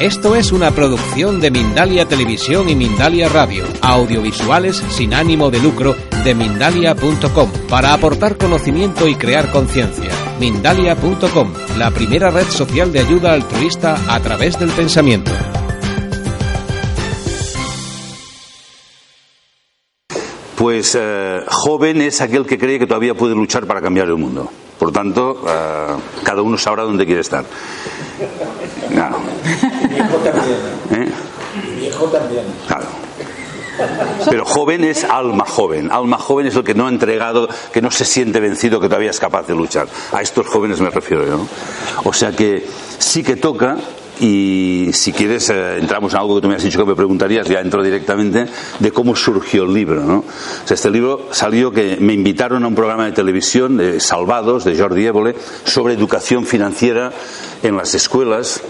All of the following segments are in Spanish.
Esto es una producción de Mindalia Televisión y Mindalia Radio, audiovisuales sin ánimo de lucro de mindalia.com, para aportar conocimiento y crear conciencia. Mindalia.com, la primera red social de ayuda altruista a través del pensamiento. Pues eh, joven es aquel que cree que todavía puede luchar para cambiar el mundo. Por tanto, eh, cada uno sabrá dónde quiere estar. Claro. Viejo también. ¿Eh? Viejo también. Claro. Pero joven es alma joven. Alma joven es el que no ha entregado, que no se siente vencido, que todavía es capaz de luchar. A estos jóvenes me refiero yo. ¿no? O sea que sí que toca y si quieres eh, entramos en algo que tú me has dicho que me preguntarías, ya entro directamente de cómo surgió el libro. ¿no? O sea, este libro salió que me invitaron a un programa de televisión de Salvados, de Jordi Évole, sobre educación financiera en las escuelas.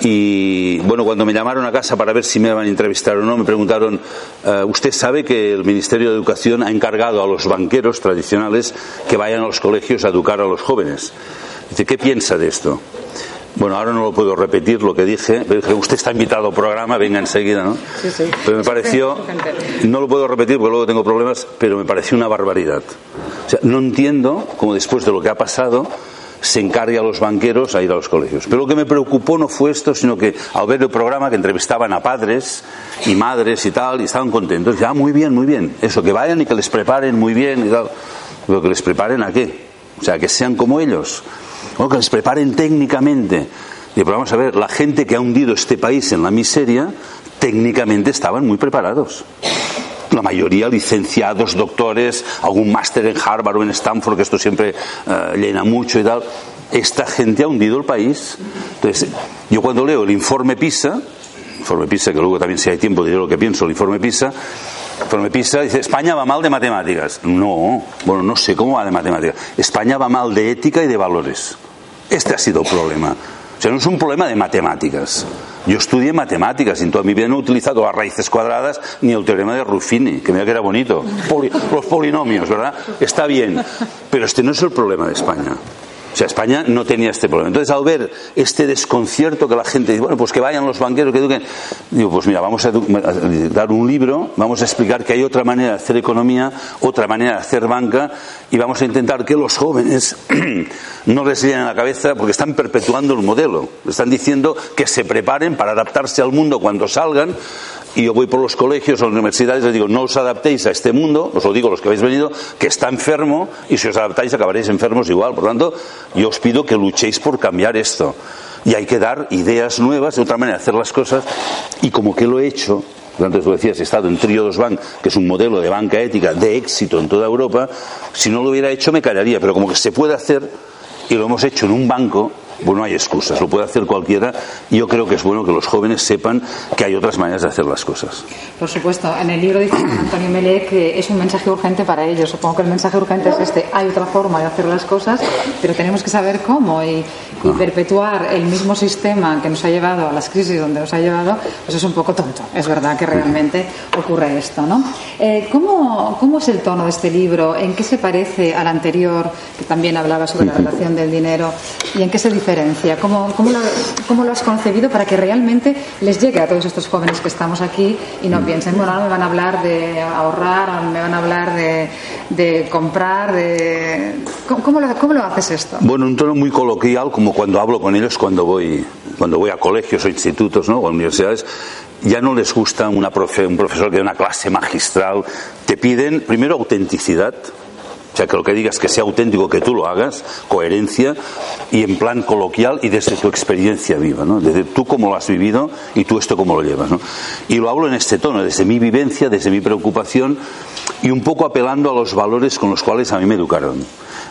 Y bueno, cuando me llamaron a casa para ver si me iban a entrevistar o no, me preguntaron, eh, ¿usted sabe que el Ministerio de Educación ha encargado a los banqueros tradicionales que vayan a los colegios a educar a los jóvenes? Dice, ¿qué piensa de esto? Bueno, ahora no lo puedo repetir lo que dije, pero dije, usted está invitado al programa, venga enseguida, ¿no? Sí, sí. Pero me pareció, no lo puedo repetir porque luego tengo problemas, pero me pareció una barbaridad. O sea, no entiendo cómo después de lo que ha pasado se encargue a los banqueros a ir a los colegios. Pero lo que me preocupó no fue esto, sino que al ver el programa que entrevistaban a padres y madres y tal, y estaban contentos, ya, ah, muy bien, muy bien, eso, que vayan y que les preparen muy bien y tal. Pero que les preparen a qué? O sea, que sean como ellos. O que les preparen técnicamente. Y pero vamos a ver, la gente que ha hundido este país en la miseria, técnicamente estaban muy preparados. La mayoría licenciados, doctores, algún máster en Harvard o en Stanford, que esto siempre eh, llena mucho y tal. Esta gente ha hundido el país. Entonces, yo cuando leo el informe PISA, informe PISA, que luego también si hay tiempo diré lo que pienso, el informe PISA, informe PISA dice, España va mal de matemáticas. No, bueno, no sé cómo va de matemáticas. España va mal de ética y de valores. Este ha sido el problema. O sea, no es un problema de matemáticas. Yo estudié matemáticas y en toda mi vida no he utilizado las raíces cuadradas ni el teorema de Ruffini, que me que era bonito. Poli- los polinomios, ¿verdad? Está bien. Pero este no es el problema de España. O sea, España no tenía este problema. Entonces, al ver este desconcierto que la gente dice, bueno, pues que vayan los banqueros, que eduquen. Digo, pues mira, vamos a dar un libro, vamos a explicar que hay otra manera de hacer economía, otra manera de hacer banca, y vamos a intentar que los jóvenes no les llenen la cabeza porque están perpetuando el modelo. Están diciendo que se preparen para adaptarse al mundo cuando salgan. Y yo voy por los colegios o las universidades y les digo, no os adaptéis a este mundo, os lo digo los que habéis venido, que está enfermo y si os adaptáis acabaréis enfermos igual. Por lo tanto, yo os pido que luchéis por cambiar esto. Y hay que dar ideas nuevas, de otra manera hacer las cosas. Y como que lo he hecho, antes lo decías, he estado en Triodos Bank, que es un modelo de banca ética de éxito en toda Europa, si no lo hubiera hecho me callaría, pero como que se puede hacer y lo hemos hecho en un banco, bueno, no hay excusas, lo puede hacer cualquiera y yo creo que es bueno que los jóvenes sepan que hay otras maneras de hacer las cosas. Por supuesto, en el libro dice Antonio Mele que es un mensaje urgente para ellos. Supongo que el mensaje urgente es este. Hay otra forma de hacer las cosas, pero tenemos que saber cómo y, y perpetuar el mismo sistema que nos ha llevado a las crisis donde nos ha llevado, pues es un poco tonto. Es verdad que realmente ocurre esto, ¿no? Eh, ¿cómo, ¿Cómo es el tono de este libro? ¿En qué se parece al anterior, que también hablaba sobre la relación del dinero? ¿Y en qué se diferencia? ¿Cómo, cómo, lo, cómo lo has concebido para que realmente les llegue a todos estos jóvenes que estamos aquí y no piensen, bueno, ahora me van a hablar de ahorrar, me van a hablar de, de comprar, de... ¿Cómo, cómo lo, ¿Cómo lo haces esto? Bueno, un tono muy coloquial, como cuando hablo con ellos cuando voy, cuando voy a colegios o institutos ¿no? o universidades. Ya no les gusta una profe- un profesor que dé una clase magistral. Te piden, primero, autenticidad. O sea, que lo que digas que sea auténtico, que tú lo hagas, coherencia, y en plan coloquial y desde tu experiencia viva, ¿no? Desde tú cómo lo has vivido y tú esto cómo lo llevas, ¿no? Y lo hablo en este tono, desde mi vivencia, desde mi preocupación y un poco apelando a los valores con los cuales a mí me educaron.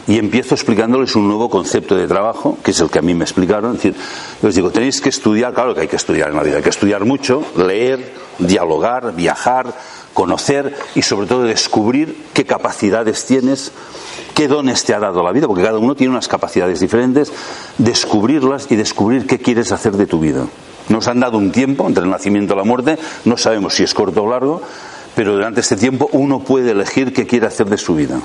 Y empiezo explicándoles un nuevo concepto de trabajo, que es el que a mí me explicaron. Es decir, les digo, tenéis que estudiar, claro que hay que estudiar en la vida, hay que estudiar mucho, leer, dialogar, viajar, conocer y sobre todo descubrir qué capacidades tienes, qué dones te ha dado la vida, porque cada uno tiene unas capacidades diferentes, descubrirlas y descubrir qué quieres hacer de tu vida. Nos han dado un tiempo entre el nacimiento y la muerte, no sabemos si es corto o largo, pero durante este tiempo uno puede elegir qué quiere hacer de su vida.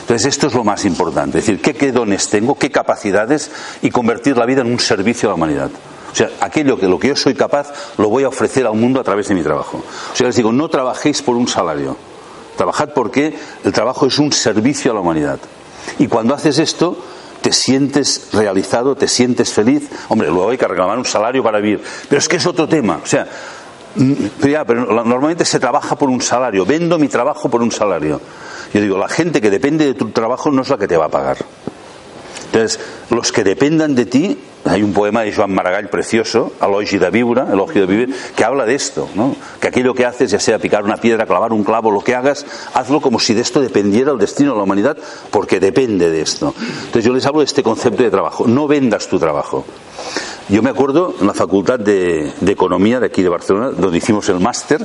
Entonces esto es lo más importante, es decir, qué, qué dones tengo, qué capacidades y convertir la vida en un servicio a la humanidad. Sea, aquello que lo que yo soy capaz lo voy a ofrecer al mundo a través de mi trabajo. O sea, les digo, no trabajéis por un salario. Trabajad porque el trabajo es un servicio a la humanidad. Y cuando haces esto, te sientes realizado, te sientes feliz. Hombre, luego hay que reclamar un salario para vivir. Pero es que es otro tema. O sea, mm, pero normalmente se trabaja por un salario. Vendo mi trabajo por un salario. Yo digo, la gente que depende de tu trabajo no es la que te va a pagar. Entonces, los que dependan de ti, hay un poema de Joan Maragall precioso, Elogi de Viure, Elogio de Vivir, que habla de esto, ¿no? que aquello que haces, ya sea picar una piedra, clavar un clavo, lo que hagas, hazlo como si de esto dependiera el destino de la humanidad, porque depende de esto. Entonces yo les hablo de este concepto de trabajo, no vendas tu trabajo. Yo me acuerdo en la Facultad de, de Economía de aquí de Barcelona, donde hicimos el máster,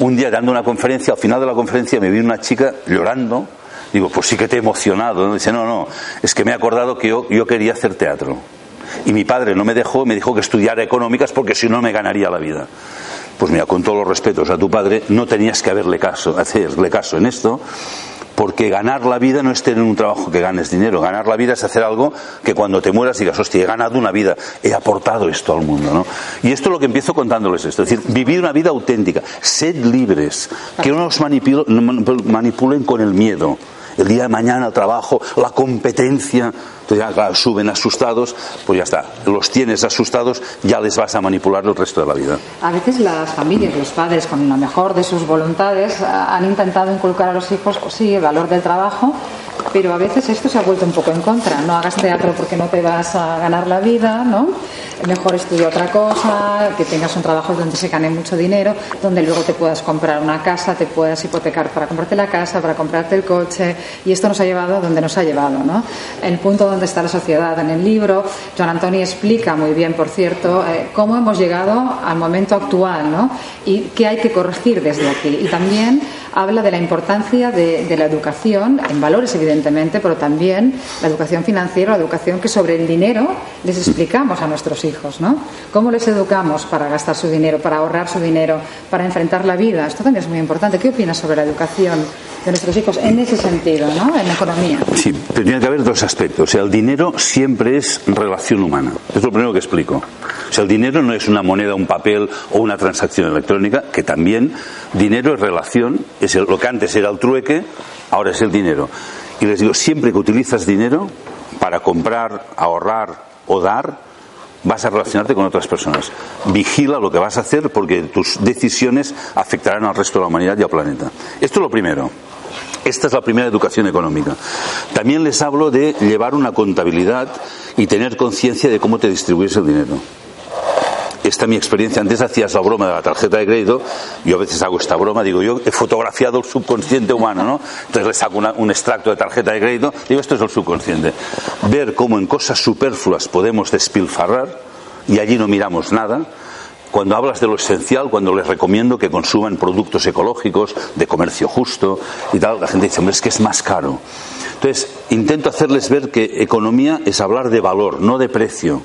un día dando una conferencia, al final de la conferencia me vino una chica llorando, Digo, pues sí que te he emocionado. Dice, no, no, es que me he acordado que yo, yo quería hacer teatro. Y mi padre no me dejó, me dijo que estudiara económicas porque si no me ganaría la vida. Pues mira, con todos los respetos a tu padre, no tenías que haberle caso, hacerle caso en esto, porque ganar la vida no es tener un trabajo que ganes dinero. Ganar la vida es hacer algo que cuando te mueras digas, hostia, he ganado una vida, he aportado esto al mundo. ¿no? Y esto es lo que empiezo contándoles esto. Es decir, vivir una vida auténtica, sed libres, que no nos manipulen con el miedo el día de mañana el trabajo, la competencia, entonces ya suben asustados, pues ya está, los tienes asustados, ya les vas a manipular el resto de la vida. A veces las familias, los padres, con la mejor de sus voluntades, han intentado inculcar a los hijos, pues sí, el valor del trabajo, pero a veces esto se ha vuelto un poco en contra. No hagas teatro porque no te vas a ganar la vida, ¿no? Mejor estudia otra cosa, que tengas un trabajo donde se gane mucho dinero, donde luego te puedas comprar una casa, te puedas hipotecar para comprarte la casa, para comprarte el coche, y esto nos ha llevado a donde nos ha llevado, ¿no? El punto donde está la sociedad en el libro, Joan Antonio explica muy bien, por cierto, eh, cómo hemos llegado al momento actual, ¿no? Y qué hay que corregir desde aquí. Y también habla de la importancia de, la educación, en valores evidentemente, pero también la educación financiera, la educación que sobre el dinero les explicamos a nuestros hijos, ¿no? ¿Cómo les educamos para gastar su dinero, para ahorrar su dinero, para enfrentar la vida? Esto también es muy importante. ¿Qué opinas sobre la educación de nuestros hijos en ese sentido, ¿no? En economía. Sí, pero tiene que haber dos aspectos. O sea, el dinero siempre es relación humana. Es lo primero que explico. O sea, el dinero no es una moneda, un papel o una transacción electrónica, que también dinero es relación, lo que antes era el trueque, ahora es el dinero. Y les digo, siempre que utilizas dinero para comprar, ahorrar o dar, vas a relacionarte con otras personas. Vigila lo que vas a hacer porque tus decisiones afectarán al resto de la humanidad y al planeta. Esto es lo primero. Esta es la primera educación económica. También les hablo de llevar una contabilidad y tener conciencia de cómo te distribuyes el dinero esta es mi experiencia. Antes hacías la broma de la tarjeta de crédito, yo a veces hago esta broma, digo, yo he fotografiado el subconsciente humano, ¿no? Entonces le saco un extracto de tarjeta de crédito, digo, esto es el subconsciente. Ver cómo en cosas superfluas podemos despilfarrar y allí no miramos nada. Cuando hablas de lo esencial, cuando les recomiendo que consuman productos ecológicos, de comercio justo y tal, la gente dice, hombre, es que es más caro. Entonces, intento hacerles ver que economía es hablar de valor, no de precio.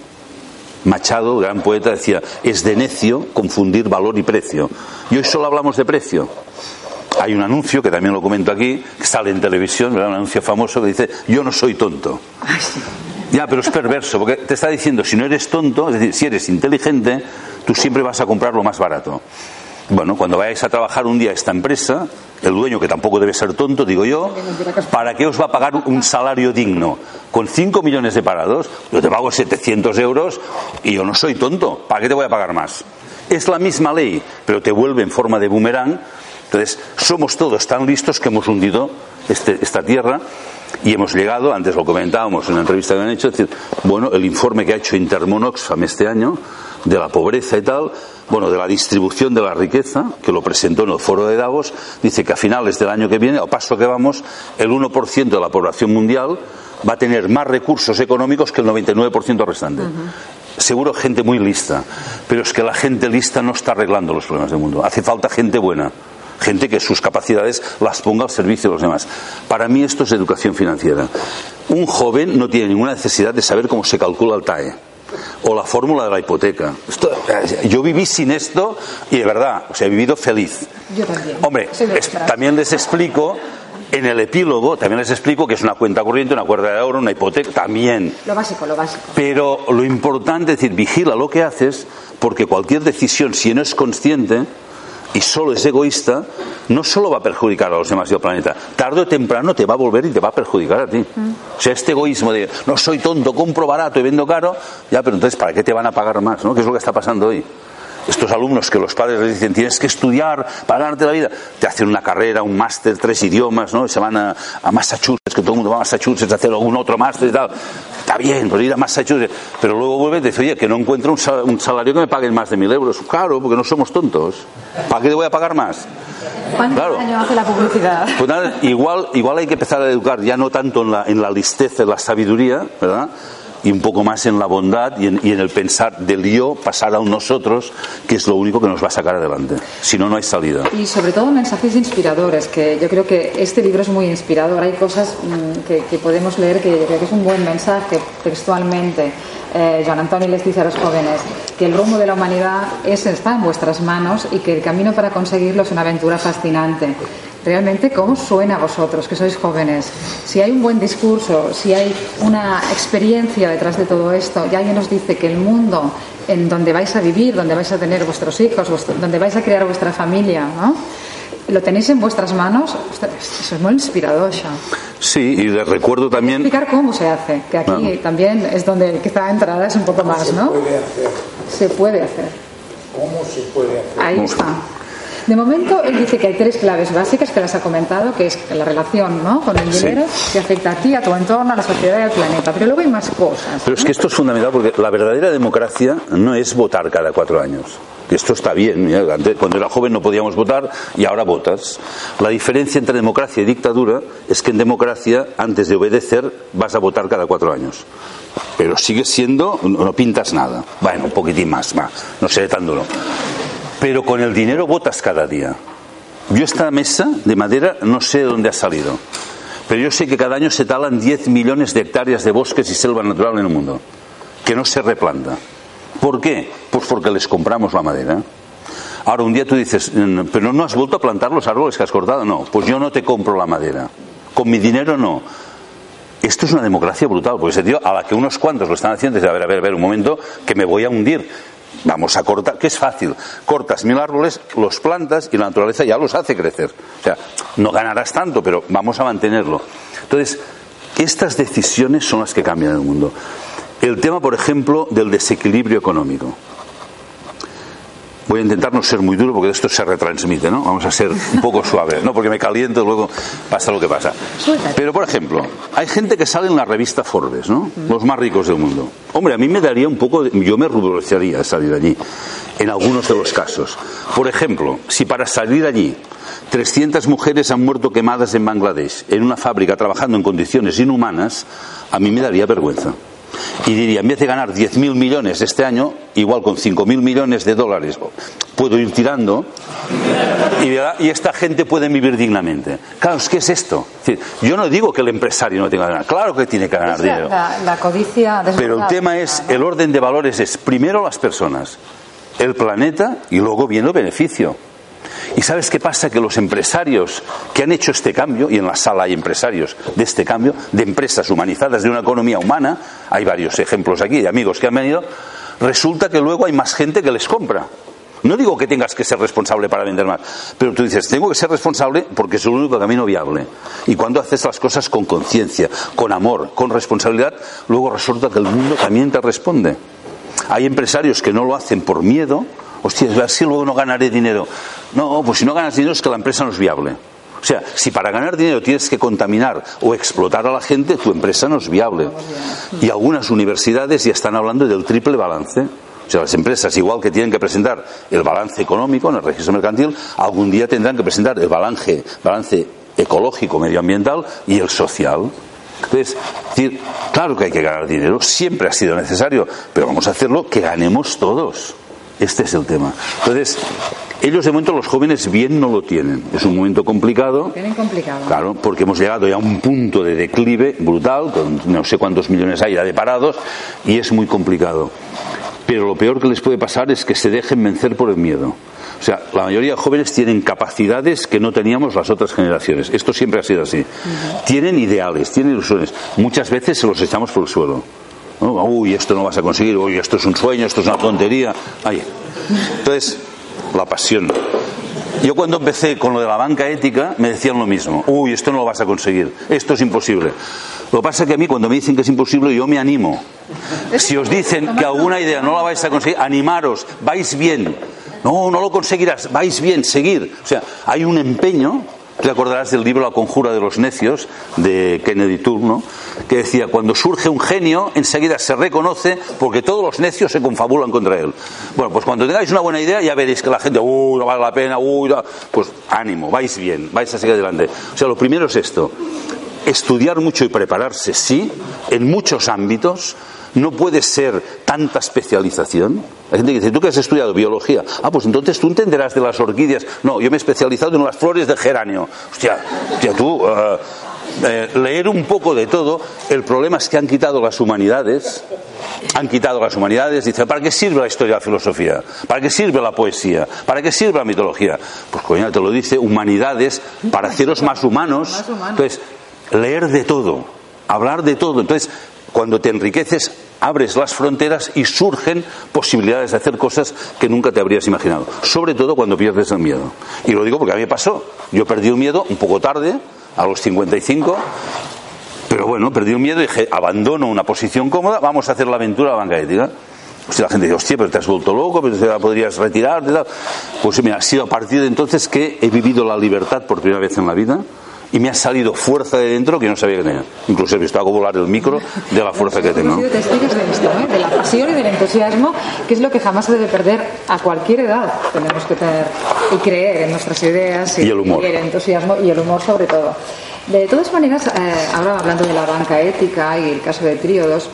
Machado, gran poeta, decía, es de necio confundir valor y precio. Y hoy solo hablamos de precio. Hay un anuncio, que también lo comento aquí, que sale en televisión, un anuncio famoso que dice, yo no soy tonto. Ya, pero es perverso, porque te está diciendo, si no eres tonto, es decir, si eres inteligente, tú siempre vas a comprar lo más barato. Bueno, cuando vayáis a trabajar un día a esta empresa, el dueño, que tampoco debe ser tonto, digo yo, ¿para qué os va a pagar un salario digno? Con 5 millones de parados, yo te pago 700 euros y yo no soy tonto. ¿Para qué te voy a pagar más? Es la misma ley, pero te vuelve en forma de boomerang. Entonces, somos todos tan listos que hemos hundido este, esta tierra y hemos llegado, antes lo comentábamos en una entrevista que han hecho, es decir, bueno, el informe que ha hecho Intermonoxfam este año de la pobreza y tal, bueno, de la distribución de la riqueza, que lo presentó en el foro de Davos, dice que a finales del año que viene, a paso que vamos, el 1% de la población mundial va a tener más recursos económicos que el 99% restante. Seguro gente muy lista, pero es que la gente lista no está arreglando los problemas del mundo. Hace falta gente buena, gente que sus capacidades las ponga al servicio de los demás. Para mí esto es educación financiera. Un joven no tiene ninguna necesidad de saber cómo se calcula el TAE o la fórmula de la hipoteca. Eh, yo viví sin esto y de verdad, o sea, he vivido feliz. Yo también. Hombre, también les explico En el epílogo también les explico que es una cuenta corriente, una cuerda de oro, una hipoteca, también. Lo básico, lo básico. Pero lo importante es decir, vigila lo que haces, porque cualquier decisión, si no es consciente y solo es egoísta, no solo va a perjudicar a los demás del planeta, tarde o temprano te va a volver y te va a perjudicar a ti. O sea, este egoísmo de no soy tonto, compro barato y vendo caro, ya, pero entonces, ¿para qué te van a pagar más? ¿no? ¿Qué es lo que está pasando hoy? estos alumnos que los padres les dicen tienes que estudiar para ganarte la vida, te hacen una carrera, un máster, tres idiomas, ¿no? se van a, Massachusetts, que todo el mundo va a Massachusetts a hacer algún otro máster y tal. Está bien, pues ir a Massachusetts, pero luego vuelve y dice, oye, que no encuentro un salario que me paguen más de mil euros. Claro, porque no somos tontos. ¿Para qué te voy a pagar más? ¿Cuánto Claro. daño hace la publicidad? Pues nada, igual, igual hay que empezar a educar ya no tanto en la, en la listeza, en la sabiduría, ¿verdad? Y un poco más en la bondad y en, y en el pensar del yo pasar a un nosotros, que es lo único que nos va a sacar adelante. Si no, no hay salida. Y sobre todo mensajes inspiradores, que yo creo que este libro es muy inspirador. Hay cosas mm, que, que podemos leer que yo creo que es un buen mensaje textualmente. Eh, Joan Antonio les dice a los jóvenes que el rumbo de la humanidad es, está en vuestras manos y que el camino para conseguirlo es una aventura fascinante. Realmente, ¿cómo suena a vosotros, que sois jóvenes? Si hay un buen discurso, si hay una experiencia detrás de todo esto, y alguien nos dice que el mundo en donde vais a vivir, donde vais a tener vuestros hijos, donde vais a crear vuestra familia, ¿no? Lo tenéis en vuestras manos, eso es muy inspirador. Sí, y les recuerdo también. Explicar cómo se hace, que aquí también es donde quizá entrada es un poco más, ¿no? puede hacer? Se puede hacer. ¿Cómo se puede hacer? Ahí está. De momento, él dice que hay tres claves básicas que las ha comentado, que es la relación ¿no? con el Sí. dinero, que afecta a ti, a tu entorno, a la sociedad y al planeta. Pero luego hay más cosas. Pero es que esto es fundamental porque la verdadera democracia no es votar cada cuatro años. Esto está bien. mira, antes, Cuando era joven no podíamos votar y ahora votas. La diferencia entre democracia y dictadura es que en democracia, antes de obedecer, vas a votar cada cuatro años. Pero sigues siendo, no no pintas nada. Bueno, un poquitín más, más. No seré tan duro. Pero con el dinero votas cada día. Yo esta mesa de madera no sé de dónde ha salido. Pero yo sé que cada año se talan 10 millones de hectáreas de bosques y selva natural en el mundo, que no se replanta. ¿Por qué? Pues porque les compramos la madera. Ahora, un día tú dices, "Mm, pero no has vuelto a plantar los árboles que has cortado. No, pues yo no te compro la madera. Con mi dinero no. Esto es una democracia brutal, porque ese tío, a la que unos cuantos lo están haciendo, dice, a ver, a ver, a ver, un momento, que me voy a hundir. Vamos a cortar, que es fácil. Cortas mil árboles, los plantas y la naturaleza ya los hace crecer. O sea, no ganarás tanto, pero vamos a mantenerlo. Entonces, estas decisiones son las que cambian el mundo. El tema, por ejemplo, del desequilibrio económico. Voy a intentar no ser muy duro porque esto se retransmite, ¿no? Vamos a ser un poco suave, ¿no? Porque me caliento y luego pasa lo que pasa. Pero, por ejemplo, hay gente que sale en la revista Forbes, ¿no? Los más ricos del mundo. Hombre, a mí me daría un poco, de- yo me ruboraría salir allí, en algunos de los casos. Por ejemplo, si para salir allí 300 mujeres han muerto quemadas en Bangladesh, en una fábrica trabajando en condiciones inhumanas, a mí me daría vergüenza. Y diría, en vez de ganar 10.000 millones este año, igual con 5.000 millones de dólares puedo ir tirando y, esta gente puede vivir dignamente. Claro, que es esto. Es decir, yo no digo que el empresario no tenga que ganar, claro que tiene que ganar Es dinero. la- la codicia Pero el tema es, el orden de valores es primero las personas, el planeta y luego viene el beneficio. ¿Y sabes qué pasa? Que los empresarios que han hecho este cambio, y en la sala hay empresarios de este cambio, de empresas humanizadas, de una economía humana, hay varios ejemplos aquí de amigos que han venido, resulta que luego hay más gente que les compra. No digo que tengas que ser responsable para vender más, pero tú dices, tengo que ser responsable porque es el único camino viable. Y cuando haces las cosas con conciencia, con amor, con responsabilidad, luego resulta que el mundo también te responde. Hay empresarios que no lo hacen por miedo, hostia, a ver si luego no ganaré dinero. No, pues si no ganas dinero es que la empresa no es viable. O sea, si para ganar dinero tienes que contaminar o explotar a la gente, tu empresa no es viable. Y algunas universidades ya están hablando del triple balance. O sea, las empresas, igual que tienen que presentar el balance económico en el registro mercantil, algún día tendrán que presentar el balance, balance ecológico, medioambiental y el social. Entonces, es decir, claro que hay que ganar dinero, siempre ha sido necesario, pero vamos a hacerlo que ganemos todos. Este es el tema. Entonces, ellos de momento, los jóvenes, bien no lo tienen. Es un momento complicado. Tienen complicado. Claro, porque hemos llegado ya a un punto de declive brutal, con no sé cuántos millones hay ya de parados, y es muy complicado. pero lo peor que les puede pasar es que se dejen vencer por el miedo. O sea, la mayoría de jóvenes tienen capacidades que no teníamos las otras generaciones. Esto siempre ha sido así. Tienen ideales, tienen ilusiones. Muchas veces se los echamos por el suelo. Uy, esto no vas a conseguir, uy, esto es un sueño, esto es una tontería. Entonces, la pasión. Yo cuando empecé con lo de la banca ética me decían lo mismo. Uy, esto no lo vas a conseguir, esto es imposible. Lo que pasa es que a mí cuando me dicen que es imposible yo me animo. Si os dicen que alguna idea no la vais a conseguir, animaros, vais bien. No, no lo conseguirás, vais bien, seguir. O sea, hay un empeño te acordarás del libro La conjura de los necios de Kennedy Toole, que decía, cuando surge un genio, enseguida se reconoce porque todos los necios se confabulan contra él. Bueno, pues cuando tengáis una buena idea ya veréis que la gente, uy, no vale la pena, uy, pues ánimo, vais bien, vais a seguir adelante. O sea, lo primero es esto, estudiar mucho y prepararse, sí, en muchos ámbitos, no puede ser tanta especialización. Hay gente que dice, ¿tú que has estudiado biología? Ah, pues entonces tú entenderás de las orquídeas. No, yo me he especializado en las flores de geranio. Hostia, hostia tú, eh, eh, leer un poco de todo. El problema es que han quitado las humanidades. Han quitado las humanidades. Dice, ¿para qué sirve la historia de la filosofía? ¿Para qué sirve la poesía? ¿Para qué sirve la mitología? Pues coño, te lo dice, humanidades, para haceros más humanos. Entonces, leer de todo, hablar de todo. Entonces, cuando te enriqueces, abres las fronteras y surgen posibilidades de hacer cosas que nunca te habrías imaginado. Sobre todo cuando pierdes el miedo. Y lo digo porque a mí me pasó. Yo perdí el miedo un poco tarde, a los 55. Pero bueno, perdí el miedo y dije, abandono una posición cómoda, vamos a hacer la aventura a la banca ética. La gente dice, hostia, pero te has vuelto loco, pero te podrías retirarte. Pues mira, ha sido a partir de entonces que he vivido la libertad por primera vez en la vida y me ha salido fuerza de dentro que no sabía que tenía. Incluso he visto hago volar el micro de la fuerza que tengo. de esto, ¿eh? de la pasión y del entusiasmo, que es lo que jamás se debe perder a cualquier edad. Tenemos que tener y creer en nuestras ideas y, el humor. Y el entusiasmo y el humor sobre todo. De todas maneras, eh, ahora hablando de la banca ética y el caso de Tríodos,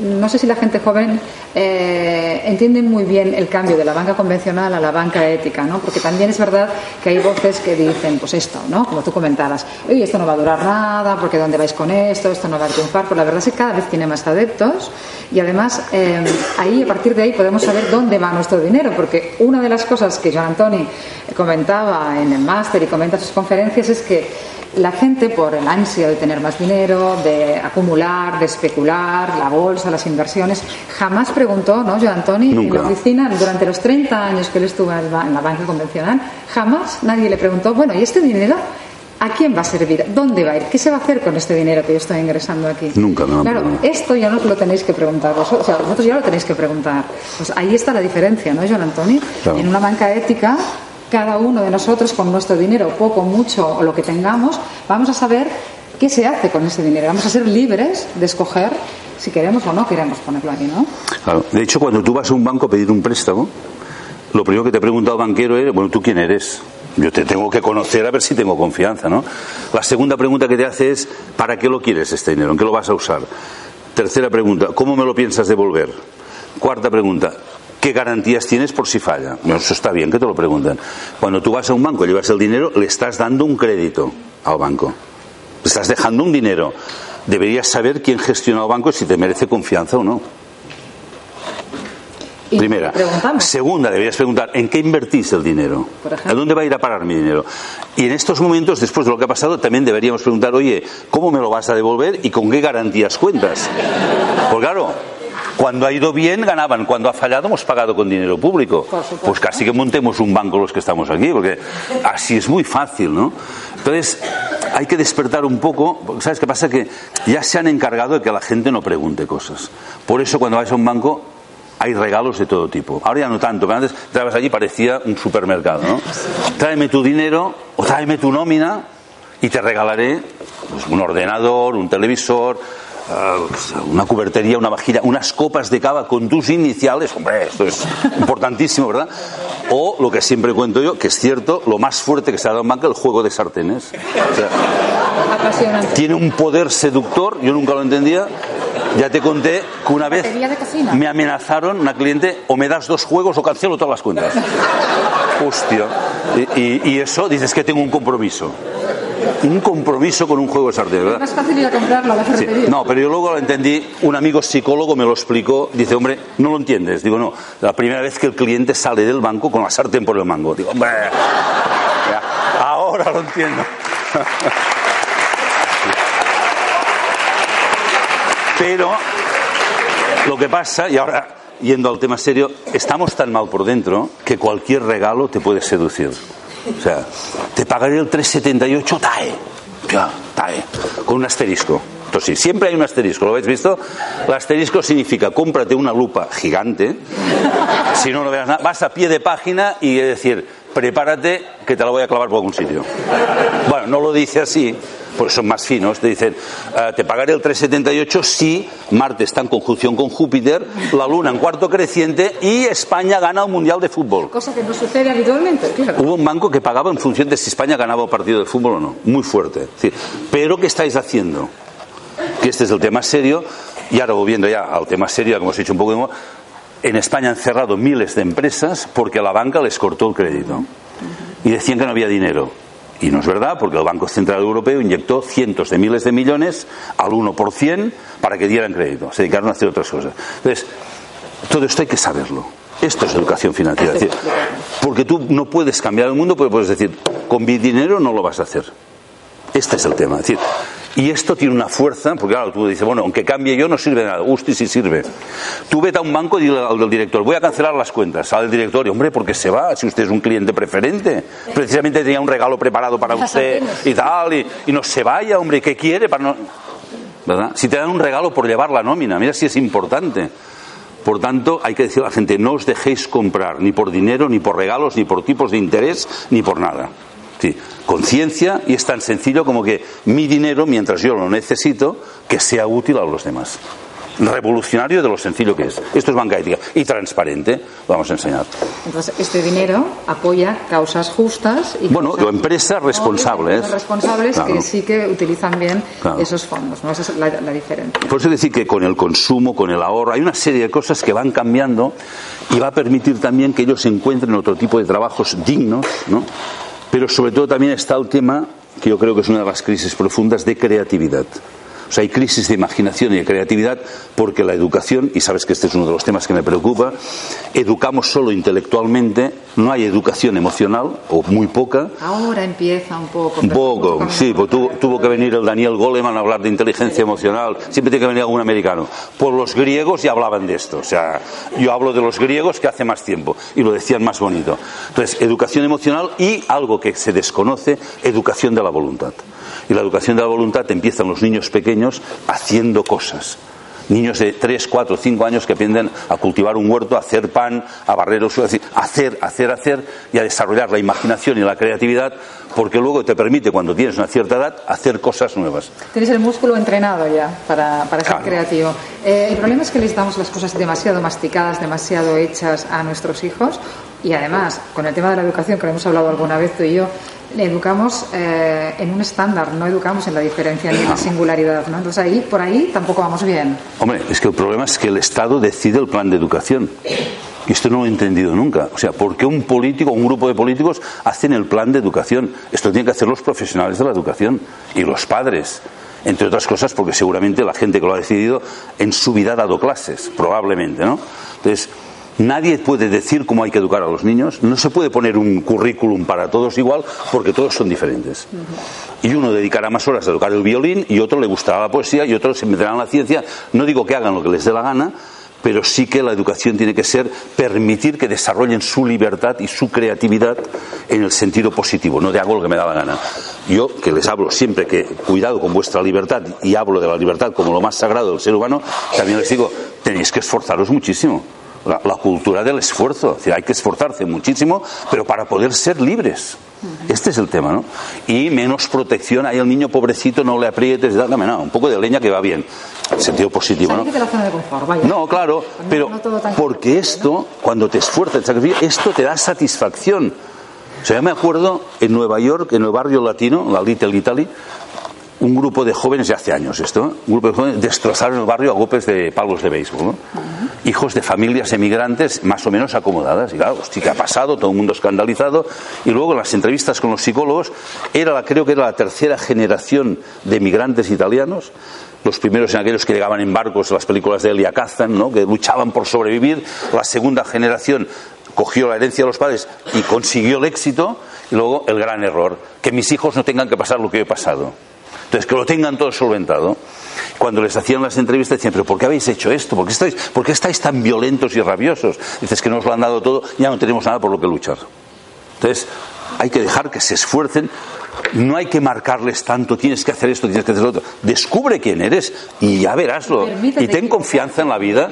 no sé si la gente joven eh, entiende muy bien el cambio de la banca convencional a la banca ética, ¿no? Porque también es verdad que hay voces que dicen, pues esto, ¿no? Como tú comentabas, oye, esto no va a durar nada, porque ¿dónde vais con esto? Esto no va a triunfar. Pues la verdad es que cada vez tiene más adeptos y además eh, ahí, a partir de ahí, podemos saber dónde va nuestro dinero, porque una de las cosas que Joan Antoni comentaba en el máster y comenta en sus conferencias es que la gente, por el ansia de tener más dinero, de acumular, de especular, la bolsa, las inversiones, jamás preguntó, ¿no, Joan Antoni, en la oficina, durante los 30 años que él estuvo en la banca convencional, jamás nadie le preguntó, bueno, ¿y este dinero? ¿A quién va a servir? ¿Dónde va a ir? ¿Qué se va a hacer con este dinero que yo estoy ingresando aquí? Nunca, no. Claro, esto ya no lo tenéis que preguntar vosotros, o sea, vosotros ya lo tenéis que preguntar. Pues ahí está la diferencia, ¿no, Joan Antoni? En una banca ética cada uno de nosotros con nuestro dinero, poco, mucho o lo que tengamos, vamos a saber qué se hace con ese dinero. Vamos a ser libres de escoger si queremos o no queremos ponerlo ahí, ¿no? Claro. De hecho, cuando tú vas a un banco a pedir un préstamo, lo primero que te pregunta el banquero es, bueno, ¿tú quién eres? Yo te tengo que conocer a ver si tengo confianza, ¿no? La segunda pregunta que te hace es, ¿para qué lo quieres este dinero? ¿En qué lo vas a usar? Tercera pregunta, ¿cómo me lo piensas devolver? Cuarta pregunta, ¿Qué garantías tienes por si falla? eso está bien que te lo preguntan. Cuando tú vas a un banco y llevas el dinero, le estás dando un crédito al banco. Estás dejando un dinero. Deberías saber quién gestiona el banco y si te merece confianza o no. Primera. Segunda, deberías preguntar, ¿en qué invertís el dinero? ¿A dónde va a ir a parar mi dinero? Y en estos momentos, después de lo que ha pasado, también deberíamos preguntar, oye, ¿cómo me lo vas a devolver y con qué garantías cuentas? Porque claro, cuando ha ido bien ganaban, cuando ha fallado hemos pagado con dinero público. Pues casi que montemos un banco los que estamos aquí, porque así es muy fácil, ¿no? Entonces hay que despertar un poco, ¿sabes qué pasa? Que ya se han encargado de que la gente no pregunte cosas. Por eso cuando vais a un banco hay regalos de todo tipo. Ahora ya no tanto, pero antes entrabas allí parecía un supermercado, ¿no? Tráeme tu dinero o tráeme tu nómina y te regalaré pues, un ordenador, un televisor, Ah, una cubertería, una vajilla, unas copas de cava con tus iniciales, hombre, esto es importantísimo, ¿verdad? O lo que siempre cuento yo, que es cierto, lo más fuerte que se ha dado en banca, el juego de sartenes. Tiene un poder seductor, yo nunca lo entendía. Ya te conté que una vez me amenazaron una cliente, o me das dos juegos o cancelo todas las cuentas. Hostia. Y, y eso dices que tengo un compromiso. Un compromiso con un juego de sartén, Es ¿verdad? más fácil ir a comprarlo a la Sí. ferretería. No, pero yo luego lo entendí, un amigo psicólogo me lo explicó, dice, hombre, no lo entiendes. Digo, no, la primera vez que el cliente sale del banco con la sartén por el mango. Digo, hombre, ya, ahora lo entiendo. Pero lo que pasa, y ahora yendo al tema serio, estamos tan mal por dentro que cualquier regalo te puede seducir. O sea, te pagaré el 378 TAE. Ya, TAE. Con un asterisco. Entonces, sí, siempre hay un asterisco, ¿lo habéis visto? El asterisco significa cómprate una lupa gigante, si no, no veas nada, vas a pie de página y es decir, prepárate que te la voy a clavar por algún sitio. Bueno, no lo dice así, pues son más finos, te dicen, eh, te pagaré el 378 si Marte está en conjunción con Júpiter, la Luna en cuarto creciente y España gana un Mundial de Fútbol. Cosa que no sucede habitualmente, claro. Hubo un banco que pagaba en función de si España ganaba un partido de fútbol o no. Muy fuerte. Es decir, Pero ¿qué estáis haciendo? Que este es el tema serio. Y ahora volviendo ya al tema serio, como hemos dicho un poco de en España han cerrado miles de empresas porque la banca les cortó el crédito. Y decían que no había dinero. Y no es verdad, porque el Banco Central Europeo inyectó cientos de miles de millones al 1% para que dieran crédito. Se dedicaron a hacer otras cosas. Entonces, todo esto hay que saberlo. Esto es educación financiera. Porque tú no puedes cambiar el mundo, pero puedes decir, con mi dinero no lo vas a hacer. Este es el tema. Es decir, y esto tiene una fuerza, porque claro, tú dices, bueno, aunque cambie yo no sirve de nada. Usti sí sirve. Tú vete a un banco y dile al director, voy a cancelar las cuentas. Sale el director y, hombre, ¿por qué se va? Si usted es un cliente preferente. Precisamente tenía un regalo preparado para usted y tal, y, y no se vaya, hombre, ¿qué quiere? Para no... ¿Verdad? Si te dan un regalo por llevar la nómina, mira si es importante. Por tanto, hay que decir a la gente, no os dejéis comprar ni por dinero, ni por regalos, ni por tipos de interés, ni por nada. Sí, conciencia y es tan sencillo como que mi dinero, mientras yo lo necesito, que sea útil a los demás. Revolucionario de lo sencillo que es. Esto es banca ética y transparente. Vamos a enseñar. Entonces, este dinero apoya causas justas y Bueno, causas empresas responsables. empresas responsables Claro. que sí que utilizan bien Claro. esos fondos. ¿no? Esa es la, la diferencia. Por eso decir que con el consumo, con el ahorro, hay una serie de cosas que van cambiando y va a permitir también que ellos encuentren otro tipo de trabajos dignos, ¿no? Pero sobre todo también está el tema, que yo creo que es una de las crisis profundas, de creatividad. O sea, hay crisis de imaginación y de creatividad porque la educación, y sabes que este es uno de los temas que me preocupa, educamos solo intelectualmente, no hay educación emocional, o muy poca, Ahora empieza un poco. un poco, sí, pues tuvo, tuvo que venir el Daniel Goleman a hablar de inteligencia emocional. Siempre tiene que venir algún americano. Por los griegos ya hablaban de esto. O sea, yo hablo de los griegos que hace más tiempo y lo decían más bonito. Entonces, educación emocional y algo que se desconoce, educación de la voluntad. Y la educación de la voluntad empieza en los niños pequeños haciendo cosas. Niños de 3, 4, 5 años que aprenden a cultivar un huerto, a hacer pan, a barrer el suelo, es decir, hacer, hacer, hacer y a desarrollar la imaginación y la creatividad, porque luego te permite, cuando tienes una cierta edad, hacer cosas nuevas. Tienes el músculo entrenado ya para, para ser Claro. creativo. Eh, el problema es que les damos las cosas demasiado masticadas, demasiado hechas a nuestros hijos y además, con el tema de la educación, que lo hemos hablado alguna vez tú y yo, le educamos eh, en un estándar, no educamos en la diferencia ni en la singularidad. ¿no? Entonces ahí, por ahí tampoco vamos bien. Hombre, es que el problema es que el Estado decide el plan de educación. Y esto no lo he entendido nunca. O sea, ¿por qué un político, un grupo de políticos hacen el plan de educación? Esto tienen que hacer los profesionales de la educación y los padres. Entre otras cosas, porque seguramente la gente que lo ha decidido en su vida ha dado clases, probablemente, ¿no? Entonces, nadie puede decir cómo hay que educar a los niños. No se puede poner un currículum para todos igual, porque todos son diferentes. Y uno dedicará más horas a educar el violín y otro le gustará la poesía y otro se meterá en la ciencia. No digo que hagan lo que les dé la gana, pero sí que la educación tiene que ser permitir que desarrollen su libertad y su creatividad en el sentido positivo, no de hago lo que me da la gana. Yo, que les hablo siempre que cuidado con vuestra libertad y hablo de la libertad como lo más sagrado del ser humano, también les digo, tenéis que esforzaros muchísimo. La, la cultura del esfuerzo, es decir, hay que esforzarse muchísimo, pero para poder ser libres. Este es el tema, ¿no? Y menos protección, ahí el niño pobrecito no le aprietes, dame, no, un poco de leña que va bien, en sentido positivo, ¿no? Salir de la zona de confort, vaya. No, claro, pero no porque esto, cuando te esfuerzas, esto te da satisfacción. O sea, yo me acuerdo en Nueva York, en el barrio latino, la Little Italy, un grupo de jóvenes, ya hace años esto, un grupo de jóvenes destrozaron el barrio a golpes de palos de béisbol. ¿no? hijos de familias emigrantes más o menos acomodadas. Y claro, sí que ha pasado, todo el mundo escandalizado. Y luego en las entrevistas con los psicólogos, era la, creo que era la tercera generación de emigrantes italianos. Los primeros en aquellos que llegaban en barcos, las películas de Elia Kazan, ¿no? que luchaban por sobrevivir. La segunda generación cogió la herencia de los padres y consiguió el éxito. Y luego el gran error, que mis hijos no tengan que pasar lo que he pasado. Entonces, que lo tengan todo solventado. Cuando les hacían las entrevistas decían, pero ¿por qué habéis hecho esto? ¿Por qué estáis, por qué estáis tan violentos y rabiosos? Dices que nos lo han dado todo, ya no tenemos nada por lo que luchar. Entonces, hay que dejar que se esfuercen. No hay que marcarles tanto, tienes que hacer esto, tienes que hacer lo otro. Descubre quién eres y ya veráslo. Y ten confianza en la vida.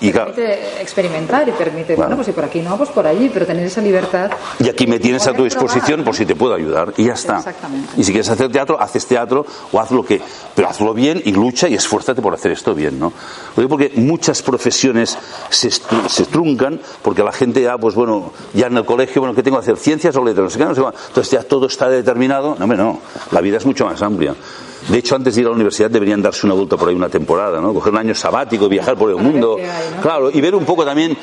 Y permite experimentar y permite, bueno, pues si por aquí no, pues por allí, pero tener esa libertad. Y aquí me tienes a tu disposición por si te puedo ayudar y ya está. Exactamente. Y si quieres hacer teatro, haces teatro o haz lo que, pero hazlo bien y lucha y esfuérzate por hacer esto bien, ¿no? Porque muchas profesiones se, se truncan porque la gente ya, pues bueno, ya en el colegio, bueno, ¿qué tengo que hacer? Ciencias o letras, no sé qué, no sé qué. Entonces ya todo está determinado. No, hombre, no. La vida es mucho más amplia. De hecho, antes de ir a la universidad deberían darse una vuelta por ahí una temporada, ¿no? Coger un año sabático, viajar por el mundo. Claro, y ver un poco también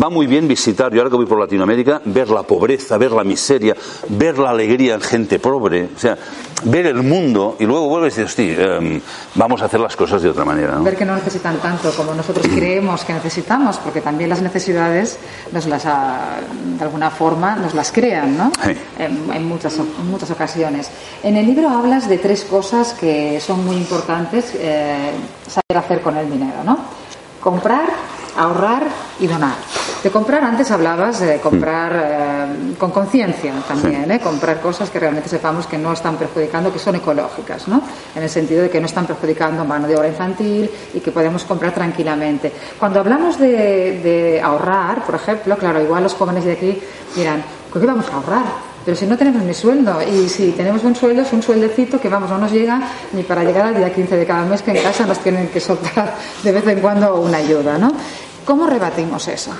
va muy bien visitar, yo ahora que voy por Latinoamérica, ver la pobreza, ver la miseria, ver la alegría en gente pobre, o sea, ver el mundo y luego vuelves y dices, sí, eh, vamos a hacer las cosas de otra manera. ¿no? Ver que no necesitan tanto como nosotros creemos que necesitamos, porque también las necesidades nos las, ah, de alguna forma nos las crean, ¿no? Sí. En, en muchas, en muchas ocasiones. En el libro hablas de tres cosas que son muy importantes eh, saber hacer con el dinero, ¿no? Comprar, ahorrar y donar. De comprar, antes hablabas de comprar eh, con conciencia también, ¿eh? comprar cosas que realmente sepamos que no están perjudicando, que son ecológicas, ¿no? En el sentido de que no están perjudicando mano de obra infantil y que podemos comprar tranquilamente. Cuando hablamos de, de ahorrar, por ejemplo, claro, igual los jóvenes de aquí dirán, ¿por qué vamos a ahorrar? Pero si no tenemos ni sueldo, y si tenemos un sueldo, es un sueldecito que vamos, no nos llega ni para llegar al día 15 de cada mes que en casa nos tienen que soltar de vez en cuando una ayuda, ¿no? ¿Cómo rebatimos eso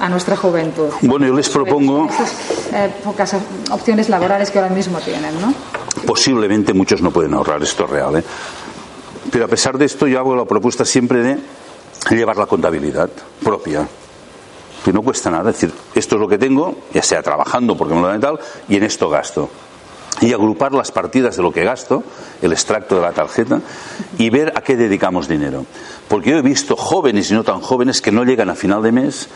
a nuestra juventud? Bueno, yo les propongo, Esas eh, pocas opciones laborales que ahora mismo tienen, ¿no? posiblemente muchos no pueden ahorrar, esto es real, ¿eh? Pero a pesar de esto, yo hago la propuesta siempre de llevar la contabilidad propia. Que no cuesta nada, es decir, esto es lo que tengo, ya sea trabajando porque me lo dan y tal, y en esto gasto. Y agrupar las partidas de lo que gasto, el extracto de la tarjeta, y ver a qué dedicamos dinero. Porque yo he visto jóvenes y no tan jóvenes que no llegan a final de mes,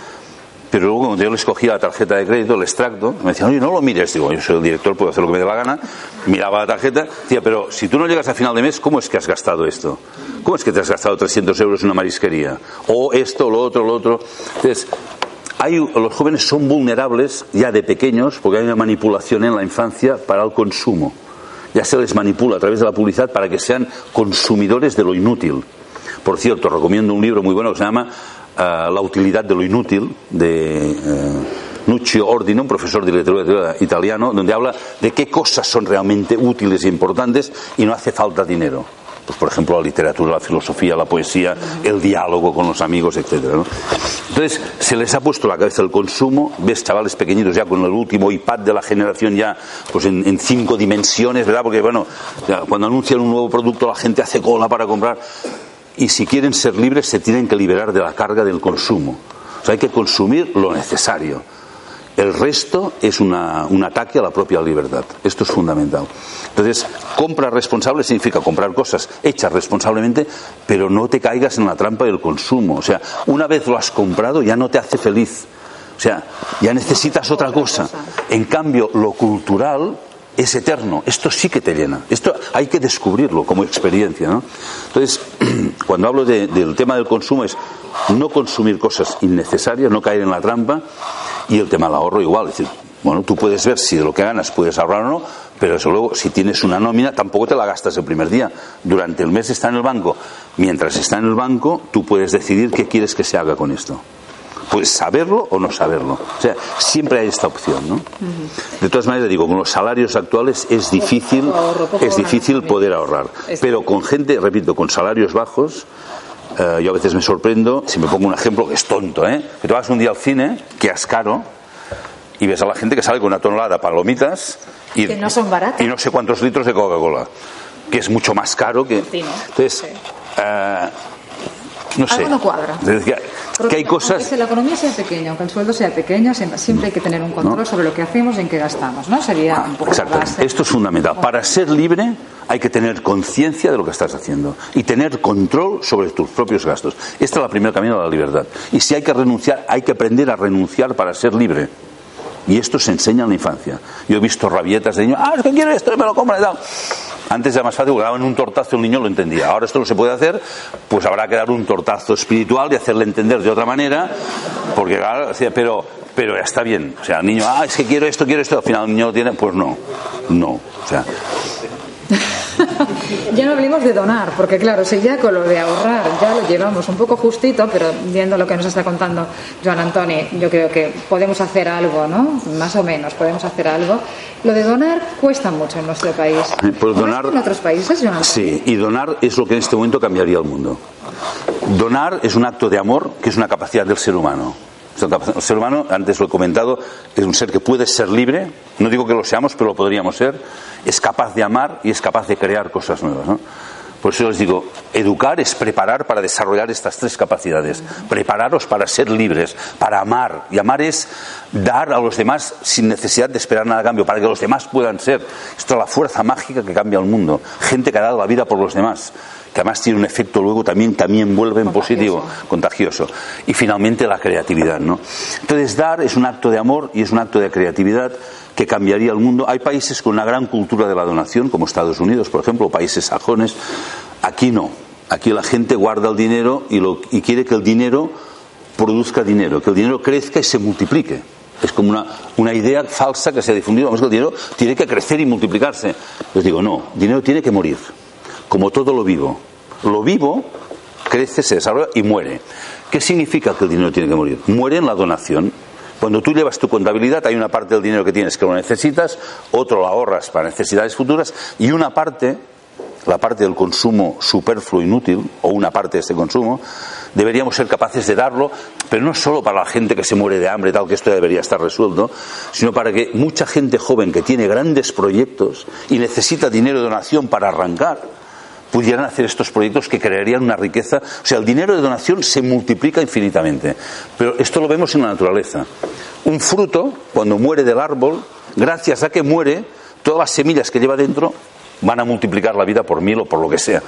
pero luego cuando yo les cogía la tarjeta de crédito, el extracto, me decían, oye, no lo mires. Digo, yo soy el director, puedo hacer lo que me dé la gana. Miraba la tarjeta, decía, pero si tú no llegas a final de mes, ¿cómo es que has gastado esto? ¿Cómo es que te has gastado 300 euros en una marisquería? O esto, lo otro, lo otro. Entonces, hay, los jóvenes son vulnerables ya de pequeños porque hay una manipulación en la infancia para el consumo. Ya se les manipula a través de la publicidad para que sean consumidores de lo inútil. Por cierto, recomiendo un libro muy bueno que se llama eh, La utilidad de lo inútil de eh, Nuccio Ordino, un profesor de literatura italiano, donde habla de qué cosas son realmente útiles e importantes y no hace falta dinero. Pues, por ejemplo, la literatura, la filosofía, la poesía, el diálogo con los amigos, etcétera. Entonces, se les ha puesto la cabeza el consumo, ves chavales pequeñitos ya con el último iPad de la generación ya pues en, cinco dimensiones, ¿verdad? Porque, bueno, cuando anuncian un nuevo producto la gente hace cola para comprar. Y si quieren ser libres, se tienen que liberar de la carga del consumo. O sea, hay que consumir lo necesario. El resto es una, un ataque a la propia libertad. Esto es fundamental. Entonces, compra responsable significa comprar cosas hechas responsablemente, pero no te caigas en la trampa del consumo. O sea, una vez lo has comprado ya no te hace feliz. O sea, ya necesitas otra cosa. En cambio, lo cultural es eterno. Esto sí que te llena. Esto hay que descubrirlo como experiencia. ¿no? Entonces, cuando hablo de- del tema del consumo es no consumir cosas innecesarias, no caer en la trampa y el tema del ahorro igual. Es decir, bueno, tú puedes ver si de lo que ganas puedes ahorrar o no, pero eso luego, si tienes una nómina, tampoco te la gastas el primer día. Durante el mes está en el banco. Mientras está en el banco, tú puedes decidir qué quieres que se haga con esto. Puedes saberlo o no saberlo. O sea, siempre hay esta opción, ¿no? De todas maneras, digo, con los salarios actuales es difícil, es difícil poder ahorrar. Pero con gente, repito, con salarios bajos, eh, yo a veces me sorprendo, si me pongo un ejemplo que es tonto, ¿eh? Que tú vas un día al cine, que es caro, y ves a la gente que sale con una tonelada de palomitas y, Que no son baratas. y no sé cuántos litros de Coca-Cola, que es mucho más caro que... Entonces, eh, no sé. Algo no cuadra. Que hay cosas... La economía sea pequeña, aunque el sueldo sea pequeño, siempre hay que tener un control sobre lo que hacemos y en qué gastamos, ¿no? Sería un poco Exacto. base. Esto es fundamental. Para ser libre hay que tener conciencia de lo que estás haciendo y tener control sobre tus propios gastos. Este es el primer camino a la libertad. Y si hay que renunciar, hay que aprender a renunciar para ser libre. Y esto se enseña en la infancia. Yo he visto rabietas de niños, ah, es que quiero esto, y me lo compran y tal. Antes era más fácil, porque daban un tortazo el niño lo entendía. Ahora esto no se puede hacer, pues habrá que dar un tortazo espiritual y hacerle entender de otra manera, porque claro, pero, pero ya está bien. O sea, el niño, ah, es que quiero esto, quiero esto, al final el niño lo tiene, pues no, no. O sea, ya no hablemos de donar, porque claro, si ya con lo de ahorrar ya lo llevamos un poco justito, pero viendo lo que nos está contando Joan Antoni, yo creo que podemos hacer algo, ¿no? Más o menos, podemos hacer algo. Lo de donar cuesta mucho en nuestro país. Pues donar, en otros países, Joan? Sí, y donar es lo que en este momento cambiaría el mundo. Donar es un acto de amor que es una capacidad del ser humano. El ser humano, antes lo he comentado, es un ser que puede ser libre, no digo que lo seamos, pero lo podríamos ser, es capaz de amar y es capaz de crear cosas nuevas. ¿no? Por eso les digo, educar es preparar para desarrollar estas tres capacidades. Prepararos para ser libres, para amar. Y amar es dar a los demás sin necesidad de esperar nada a cambio, para que los demás puedan ser. Esto es la fuerza mágica que cambia el mundo. Gente que ha dado la vida por los demás que además tiene un efecto luego también, también vuelve en positivo, contagioso. Y finalmente la creatividad, ¿no? Entonces dar es un acto de amor y es un acto de creatividad que cambiaría el mundo. Hay países con una gran cultura de la donación, como Estados Unidos, por ejemplo, países sajones. Aquí no. Aquí la gente guarda el dinero y, lo, y quiere que el dinero produzca dinero, que el dinero crezca y se multiplique. Es como una, una, idea falsa que se ha difundido. Vamos, que el dinero tiene que crecer y multiplicarse. Les digo, no, dinero tiene que morir como todo lo vivo. Lo vivo crece, se desarrolla y muere. ¿Qué significa que el dinero tiene que morir? Muere en la donación. Cuando tú llevas tu contabilidad, hay una parte del dinero que tienes que lo necesitas, otro lo ahorras para necesidades futuras y una parte, la parte del consumo superfluo inútil, o una parte de este consumo, deberíamos ser capaces de darlo, pero no solo para la gente que se muere de hambre, tal que esto debería estar resuelto, sino para que mucha gente joven que tiene grandes proyectos y necesita dinero de donación para arrancar, pudieran hacer estos proyectos que crearían una riqueza. O sea, el dinero de donación se multiplica infinitamente. Pero esto lo vemos en la naturaleza. Un fruto, cuando muere del árbol, gracias a que muere, todas las semillas que lleva dentro van a multiplicar la vida por mil o por lo que sea.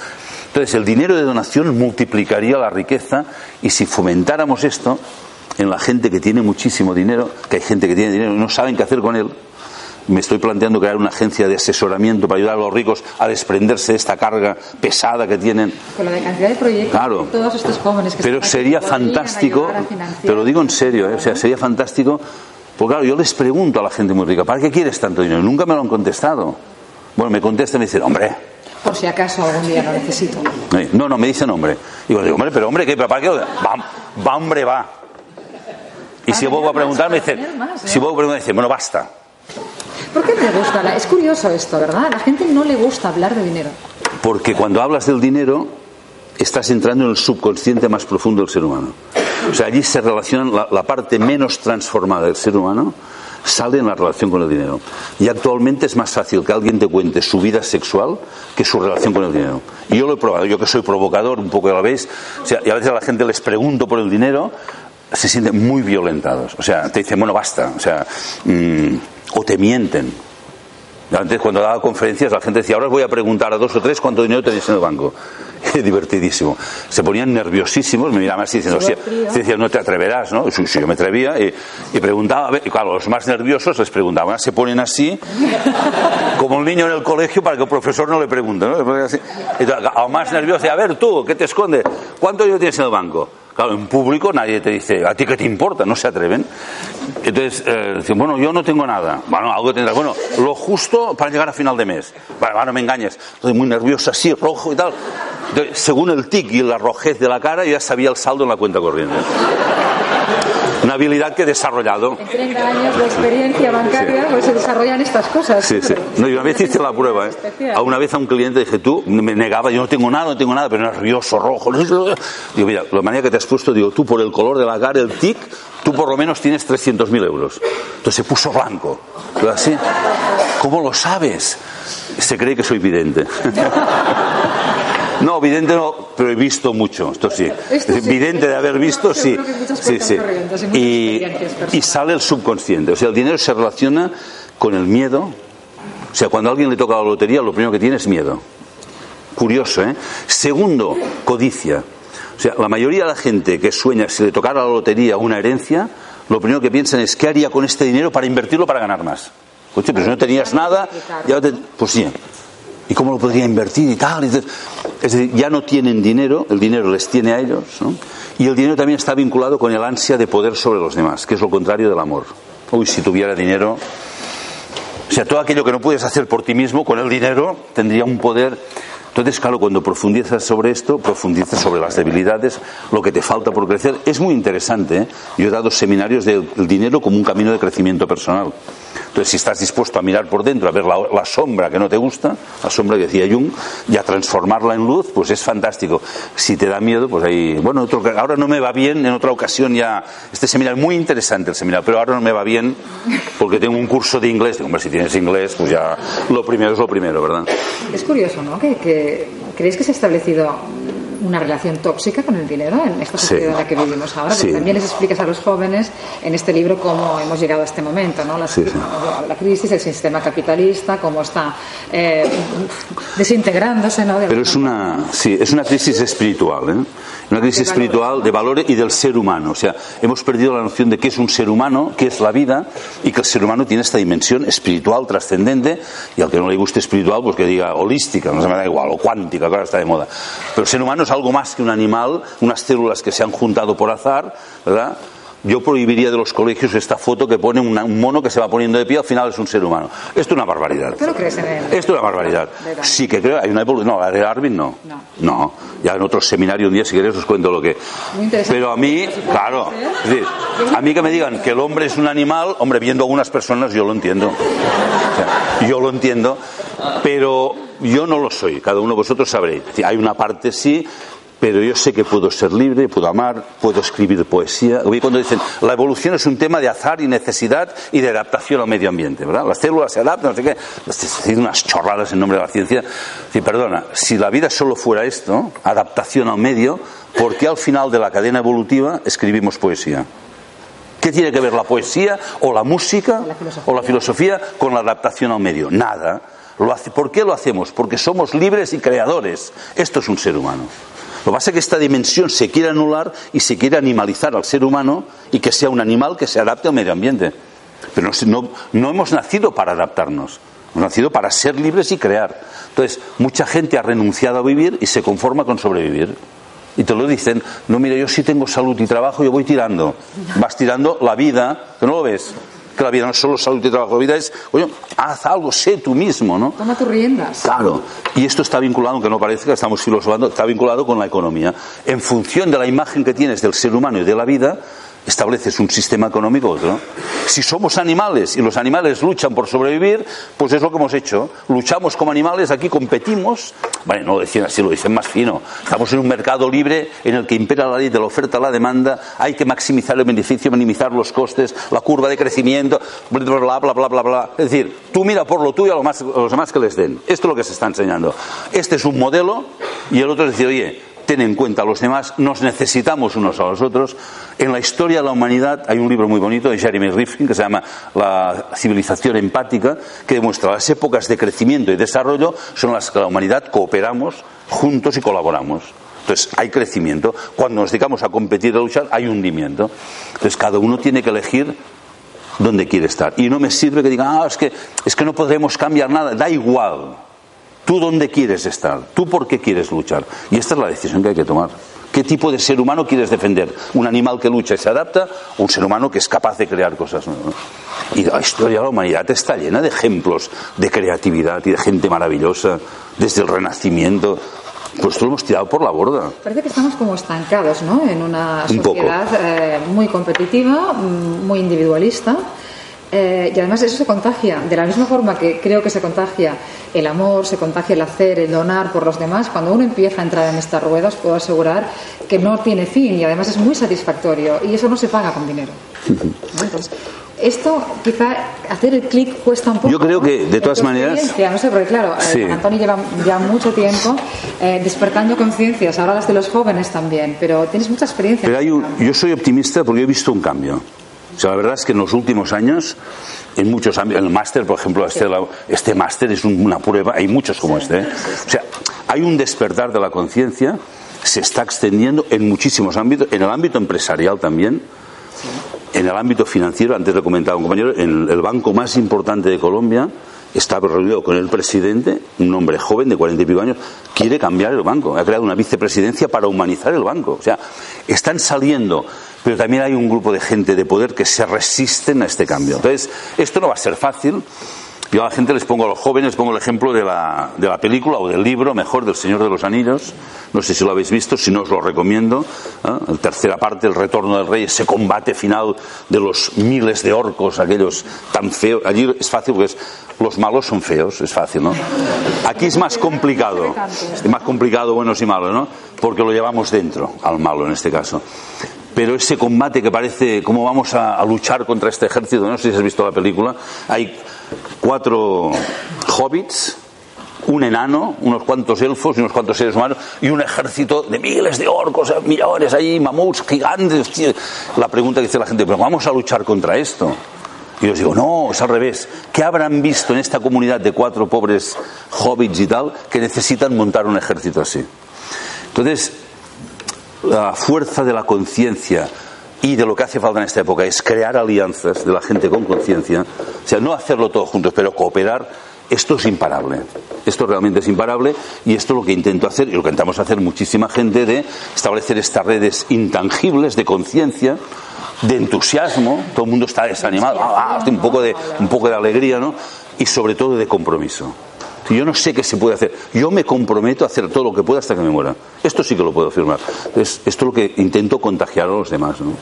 Entonces, el dinero de donación multiplicaría la riqueza y si fomentáramos esto en la gente que tiene muchísimo dinero, que hay gente que tiene dinero y no saben qué hacer con él, me estoy planteando crear una agencia de asesoramiento para ayudar a los ricos a desprenderse de esta carga pesada que tienen. Con la de cantidad de proyectos claro. de todos estos jóvenes que Pero sería fantástico, te lo digo en serio, ¿eh? o sea, sería fantástico, porque claro, yo les pregunto a la gente muy rica, ¿para qué quieres tanto dinero? Nunca me lo han contestado. Bueno, me contestan y me dicen, hombre, por si acaso algún día lo necesito. No, no, me dicen hombre. Digo, digo hombre, pero hombre, ¿qué? ¿Para qué? Va, va hombre, va. Y si vuelvo a preguntar, me dicen, si vuelvo a preguntar, me dicen, bueno, basta. ¿Por qué me gusta? La... Es curioso esto, ¿verdad? A la gente no le gusta hablar de dinero. Porque cuando hablas del dinero, estás entrando en el subconsciente más profundo del ser humano. O sea, allí se relaciona la, la parte menos transformada del ser humano sale en la relación con el dinero. Y actualmente es más fácil que alguien te cuente su vida sexual que su relación con el dinero. Y yo lo he probado, yo que soy provocador, un poco ya lo veis, o sea, y a veces a la gente les pregunto por el dinero, se sienten muy violentados. O sea, te dicen, bueno, basta. O sea, mmm, o te mienten. Antes, cuando daba conferencias, la gente decía, ahora os voy a preguntar a dos o tres cuánto dinero tenéis en el banco. Divertidísimo. Se ponían nerviosísimos, me miraban así diciendo, sí, decía, no te atreverás, ¿no? Si, si yo me atrevía y, y preguntaba, y claro, los más nerviosos les preguntaban, se ponen así, como un niño en el colegio para que el profesor no le pregunte, ¿no? Entonces, a más nervioso, a ver tú, ¿qué te esconde? ¿Cuánto dinero tienes en el banco? Claro, en público nadie te dice, ¿a ti qué te importa? No se atreven. Entonces, eh, bueno, yo no tengo nada. Bueno, algo tendrás. Bueno, lo justo para llegar a final de mes. Bueno, bueno, no me engañes. Estoy muy nervioso, así, rojo y tal. Entonces, según el tic y la rojez de la cara, ya sabía el saldo en la cuenta corriente. Una habilidad que he desarrollado. En 30 años de experiencia bancaria, sí. pues se desarrollan estas cosas. Sí, sí. No, y una vez hice la prueba, ¿eh? A una vez a un cliente dije, tú, me negaba, yo no tengo nada, no tengo nada, pero nervioso, rojo. Digo, mira, la manera que te has puesto, digo, tú por el color de la cara, el tic, tú por lo menos tienes 300.000 euros. Entonces se puso blanco. Pero así, ¿cómo lo sabes? Se cree que soy vidente. No, vidente no, pero he visto mucho, esto sí. Esto sí. Vidente de haber visto, sí. Sí, sí. y sale el subconsciente. O sea, el dinero se relaciona con el miedo. O sea, cuando a alguien le toca la lotería, lo primero que tiene es miedo. Curioso, ¿eh? Segundo, codicia. O sea, la mayoría de la gente que sueña si le tocara la lotería una herencia, lo primero que piensan es qué haría con este dinero para invertirlo para ganar más. Coche, pero si no tenías nada, ya te- pues sí. ¿Y cómo lo podría invertir y tal? Es decir, ya no tienen dinero, el dinero les tiene a ellos, ¿no? Y el dinero también está vinculado con el ansia de poder sobre los demás, que es lo contrario del amor. Uy, si tuviera dinero, o sea, todo aquello que no puedes hacer por ti mismo, con el dinero, tendría un poder. Entonces, claro, cuando profundizas sobre esto, profundizas sobre las debilidades, lo que te falta por crecer. Es muy interesante. ¿eh? Yo he dado seminarios del dinero como un camino de crecimiento personal. Entonces, si estás dispuesto a mirar por dentro, a ver la, la sombra que no te gusta, la sombra que decía Jung, y a transformarla en luz, pues es fantástico. Si te da miedo, pues ahí, bueno, otro, ahora no me va bien, en otra ocasión ya, este seminario, muy interesante el seminario, pero ahora no me va bien porque tengo un curso de inglés. Digo, hombre, si tienes inglés, pues ya lo primero es lo primero, ¿verdad? Es curioso, ¿no? Que, que creéis que se ha establecido una relación tóxica con el dinero en esta Sí. sociedad en la que vivimos ahora. Sí. también les explicas a los jóvenes en este libro cómo hemos llegado a este momento, ¿no? La, Sí, sí. la crisis, el sistema capitalista, cómo está eh, desintegrándose, ¿no? De Pero es una, sí, es una crisis espiritual, ¿eh? Una crisis De valores, espiritual ¿no? de valores y del ser humano. O sea, hemos perdido la noción de qué es un ser humano, qué es la vida, y que el ser humano tiene esta dimensión espiritual, trascendente, y al que no le guste espiritual, pues que diga holística, no se me da igual, o cuántica, que ahora está de moda. Pero el ser humano es algo más que un animal, unas células que se han juntado por azar, ¿verdad? Yo prohibiría de los colegios esta foto que pone una- un mono que se va poniendo de pie, al final es un ser humano. Esto es una barbaridad. ¿Tú no crees en él? Esto es una barbaridad. Sí que creo, hay una evolución. No, la de Darwin no. No. No. Ya en otro seminario un día, si queréis, os cuento lo que. Muy interesante. Pero a mí, claro, es decir, a mí que me digan que el hombre es un animal, hombre, viendo a algunas personas yo lo entiendo. O sea, yo lo entiendo, pero yo no lo soy. Cada uno de vosotros sabréis. Decir, hay una parte sí. Pero yo sé que puedo ser libre, puedo amar, puedo escribir poesía. Oí cuando dicen, la evolución es un tema de azar y necesidad y de adaptación al medio ambiente, ¿verdad? Las células se adaptan, no sé qué. Dicen unas chorradas en nombre de la ciencia. Sí, perdona, si la vida solo fuera esto, adaptación al medio, ¿por qué al final de la cadena evolutiva escribimos poesía? ¿Qué tiene que ver la poesía o la música La o la filosofía con la adaptación al medio? Nada. ¿Por qué lo hacemos? Porque somos libres y creadores. Esto es un ser humano. Lo que pasa es que esta dimensión se quiere anular y se quiere animalizar al ser humano y que sea un animal que se adapte al medio ambiente. Pero no, no- no hemos nacido para adaptarnos. Hemos nacido para ser libres y crear. Entonces, mucha gente ha renunciado a vivir y se conforma con sobrevivir. Y te lo dicen, no, mira, yo sí tengo salud y trabajo, yo voy tirando. Vas tirando la vida, que no lo ves. Que la vida no es solo salud y trabajo, la vida es, oye, haz algo, sé tú mismo, ¿no? Toma tus riendas. Claro, y esto está vinculado, aunque no parezca, estamos filosofando, está vinculado con la economía. En función de la imagen que tienes del ser humano y de la vida, estableces un sistema económico otro. Si somos animales y los animales luchan por sobrevivir, pues es lo que hemos hecho. Luchamos como animales, aquí competimos. Bueno, no lo decían así, lo dicen más fino. Estamos en un mercado libre en el que impera la ley de la oferta a la demanda, hay que maximizar el beneficio, minimizar los costes, la curva de crecimiento, bla, bla, bla, bla, bla, bla. Es decir, tú mira por lo tuyo a, lo más- a los demás que les den. Esto es lo que se está enseñando. Este es un modelo y el otro es decir, oye, ten en cuenta a los demás, nos necesitamos unos a los otros. En la historia de la humanidad hay un libro muy bonito de Jeremy Rifkin que se llama La civilización empática, que demuestra las épocas de crecimiento y desarrollo son las que la humanidad cooperamos juntos y colaboramos. Entonces hay crecimiento. Cuando nos dedicamos a competir, a luchar, hay hundimiento. Entonces cada uno tiene que elegir dónde quiere estar. Y no me sirve que digan, ah, es que, es que no podremos cambiar nada. Da igual. Tú dónde quieres estar, tú por qué quieres luchar. Y esta es la decisión que hay que tomar. ¿Qué tipo de ser humano quieres defender? ¿Un animal que lucha y se adapta o un ser humano que es capaz de crear cosas nuevas? Y la historia de la humanidad está llena de ejemplos de creatividad y de gente maravillosa, desde el Renacimiento. Pues esto lo hemos tirado por la borda. Parece que estamos como estancados, ¿no? En una Un sociedad eh, muy competitiva, mm, muy individualista. Eh, y además eso se contagia, de la misma forma que creo que se contagia el amor, se contagia el hacer, el donar por los demás. Cuando uno empieza a entrar en estas ruedas, puedo asegurar que no tiene fin y además es muy satisfactorio y eso no se paga con dinero. ¿no? Entonces, esto quizá hacer el clic cuesta un poco. Yo creo que de todas maneras. No sé, porque claro, eh, Antonio lleva ya mucho tiempo eh, despertando conciencias, ahora las de los jóvenes también, pero tienes mucha experiencia. Pero hay un, yo soy optimista porque he visto un cambio. O sea, la verdad es que en los últimos años, en muchos ámbitos, el máster, por ejemplo, este, este máster es una prueba, hay muchos como este. ¿eh? O sea, hay un despertar de la conciencia, se está extendiendo en muchísimos ámbitos, en el ámbito empresarial también en el ámbito financiero, antes lo comentaba un compañero, en el banco más importante de Colombia está reunido con el presidente, un hombre joven de cuarenta y pico años, quiere cambiar el banco. Ha creado una vicepresidencia para humanizar el banco. O sea, están saliendo, pero también hay un grupo de gente de poder que se resisten a este cambio. Entonces, esto no va a ser fácil. Yo a la gente les pongo a los jóvenes, pongo el ejemplo de la, de la película o del libro, mejor, del Señor de los Anillos. No sé si lo habéis visto, si no os lo recomiendo. ¿eh? La tercera parte, el retorno del rey, ese combate final de los miles de orcos, aquellos tan feos. Allí es fácil porque los malos son feos, es fácil, ¿no? Aquí es más complicado. Es más complicado buenos y malos, ¿no? Porque lo llevamos dentro, al malo en este caso pero ese combate que parece cómo vamos a, luchar contra este ejército, no sé si has visto la película, hay cuatro hobbits, un enano, unos cuantos elfos y unos cuantos seres humanos y un ejército de miles de orcos, millones ahí, mamuts gigantes. La pregunta que dice la gente, pero vamos a luchar contra esto. Y yo os digo, no, es al revés. ¿Qué habrán visto en esta comunidad de cuatro pobres hobbits y tal que necesitan montar un ejército así? Entonces, la fuerza de la conciencia y de lo que hace falta en esta época es crear alianzas de la gente con conciencia, o sea, no hacerlo todos juntos, pero cooperar, esto es imparable. Esto realmente es imparable y esto es lo que intento hacer y lo que intentamos hacer muchísima gente de establecer estas redes intangibles de conciencia, de entusiasmo, todo el mundo está desanimado, ah, un, poco de, un poco de alegría, ¿no? Y sobre todo de compromiso. Yo no sé qué se puede hacer. Yo me comprometo a hacer todo lo que pueda hasta que me muera. Esto sí que lo puedo afirmar. esto es lo que intento contagiar a los demás. ¿no?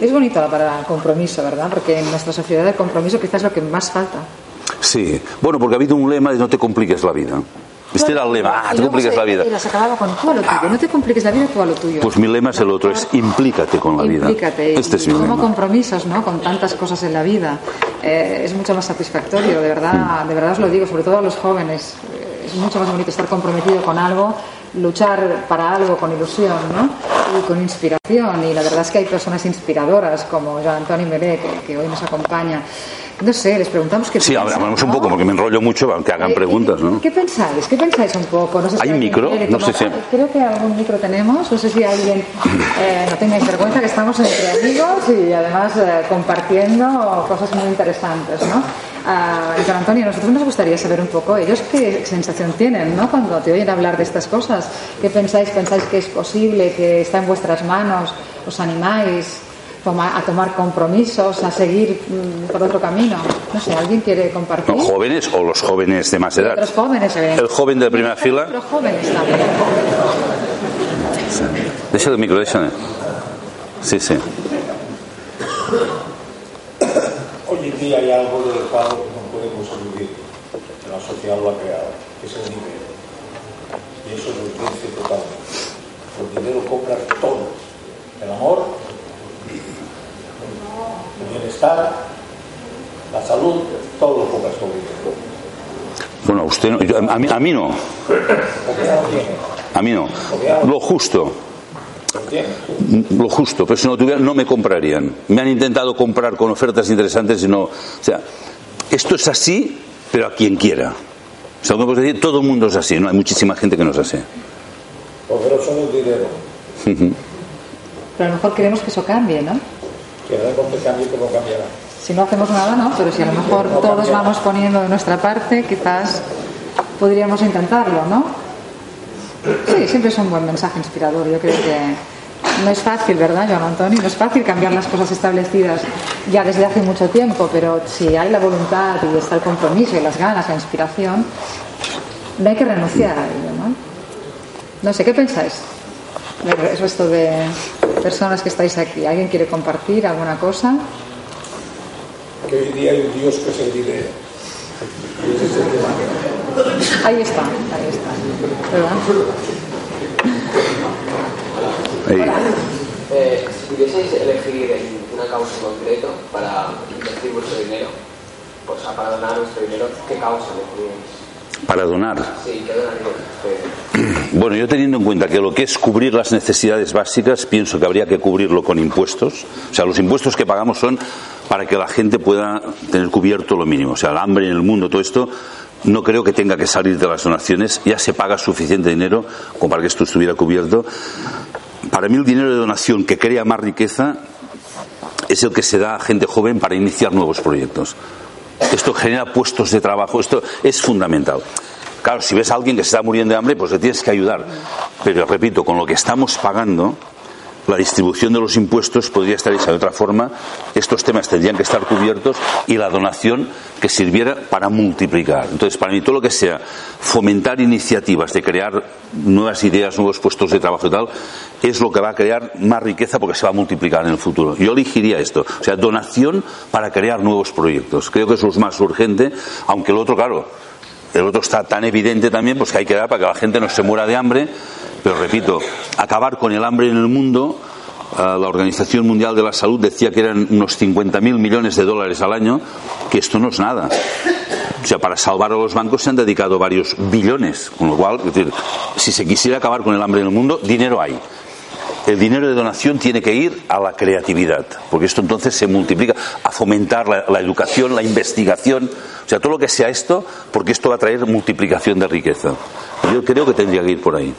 Es bonito para el compromiso, ¿verdad? Porque en nuestra sociedad el compromiso quizás es lo que más falta. Sí. Bueno, porque ha habido un lema de no te compliques la vida. Este era el lema, ah, te compliques la vida. Y las acababa con tú a lo tuyo, no te compliques la vida, tú a lo tuyo. Pues mi lema es el otro, es implícate con la vida. Implícate. Este es mi lema. compromisos, ¿no? Con tantas cosas en la vida. Eh, es mucho más satisfactorio, de verdad, de verdad os lo digo, sobre todo a los jóvenes. Eh, es mucho más bonito estar comprometido con algo, luchar para algo con ilusión, ¿no? Y con inspiración. Y la verdad es que hay personas inspiradoras como Jean Antonio Melé, que hoy nos acompaña. No sé, les preguntamos qué Sí, hablamos un poco porque me enrollo mucho, aunque hagan eh, preguntas, ¿no? ¿Qué pensáis? ¿Qué pensáis un poco? No sé si ¿Hay micro? No sé si... Creo que algún micro tenemos. No sé si alguien... Eh, no tengáis vergüenza que estamos entre amigos y además eh, compartiendo cosas muy interesantes, ¿no? Uh, y con Antonio, a nosotros nos gustaría saber un poco ellos qué sensación tienen ¿no? cuando te oyen hablar de estas cosas. ¿Qué pensáis? ¿Pensáis que es posible, que está en vuestras manos? ¿Os animáis? A tomar compromisos, a seguir mm, por otro camino. No sé, ¿alguien quiere compartir? ¿Los jóvenes o los jóvenes de más edad? Los jóvenes, El joven de primera fila. Los jóvenes también. Déjale el micro, déjale. Sí, sí. Hoy en día hay algo del cual no podemos vivir. La sociedad lo ha creado, que es el dinero. Y eso lo dice totalmente. El dinero compra todo. El amor el bienestar, la salud, todo lo pongas con Bueno, usted no, a, mí, a mí no. A mí no. Lo justo. Lo justo, pero si no tuviera no me comprarían. Me han intentado comprar con ofertas interesantes y no. O sea, esto es así, pero a quien quiera. O sea, decir, todo el mundo es así, ¿no? Hay muchísima gente que no es así. Poderoso el dinero. Pero a lo mejor queremos que eso cambie, ¿no? Si no hacemos nada, no, pero si a lo mejor todos vamos poniendo de nuestra parte, quizás podríamos intentarlo, ¿no? Sí, siempre es un buen mensaje inspirador. Yo creo que no es fácil, ¿verdad, Joan Antonio? No es fácil cambiar las cosas establecidas ya desde hace mucho tiempo, pero si hay la voluntad y está el compromiso y las ganas, la inspiración, no hay que renunciar a ello, ¿no? No sé, ¿qué pensáis? El resto de personas que estáis aquí. ¿Alguien quiere compartir alguna cosa? Que hoy día hay un Dios que es el dinero. Ahí está, ahí está. ¿Verdad? Eh, si pudieseis elegir una causa en concreto para invertir vuestro dinero, pues para donar vuestro dinero, ¿qué causa le Para donar. Bueno, yo teniendo en cuenta que lo que es cubrir las necesidades básicas, pienso que habría que cubrirlo con impuestos. O sea, los impuestos que pagamos son para que la gente pueda tener cubierto lo mínimo. O sea, el hambre en el mundo, todo esto, no creo que tenga que salir de las donaciones. Ya se paga suficiente dinero como para que esto estuviera cubierto. Para mí el dinero de donación que crea más riqueza es el que se da a gente joven para iniciar nuevos proyectos. Esto genera puestos de trabajo, esto es fundamental. Claro, si ves a alguien que se está muriendo de hambre, pues le tienes que ayudar. Pero repito, con lo que estamos pagando, la distribución de los impuestos podría estar hecha de otra forma, estos temas tendrían que estar cubiertos y la donación que sirviera para multiplicar. Entonces, para mí todo lo que sea fomentar iniciativas de crear nuevas ideas, nuevos puestos de trabajo y tal, es lo que va a crear más riqueza porque se va a multiplicar en el futuro. Yo elegiría esto, o sea, donación para crear nuevos proyectos. Creo que eso es más urgente, aunque el otro, claro, el otro está tan evidente también, pues que hay que dar para que la gente no se muera de hambre pero repito, acabar con el hambre en el mundo, eh, la Organización Mundial de la Salud decía que eran unos 50.000 millones de dólares al año, que esto no es nada. O sea, para salvar a los bancos se han dedicado varios billones, con lo cual, es decir, si se quisiera acabar con el hambre en el mundo, dinero hay. El dinero de donación tiene que ir a la creatividad, porque esto entonces se multiplica, a fomentar la, la educación, la investigación, o sea, todo lo que sea esto, porque esto va a traer multiplicación de riqueza. Yo creo que tendría que ir por ahí.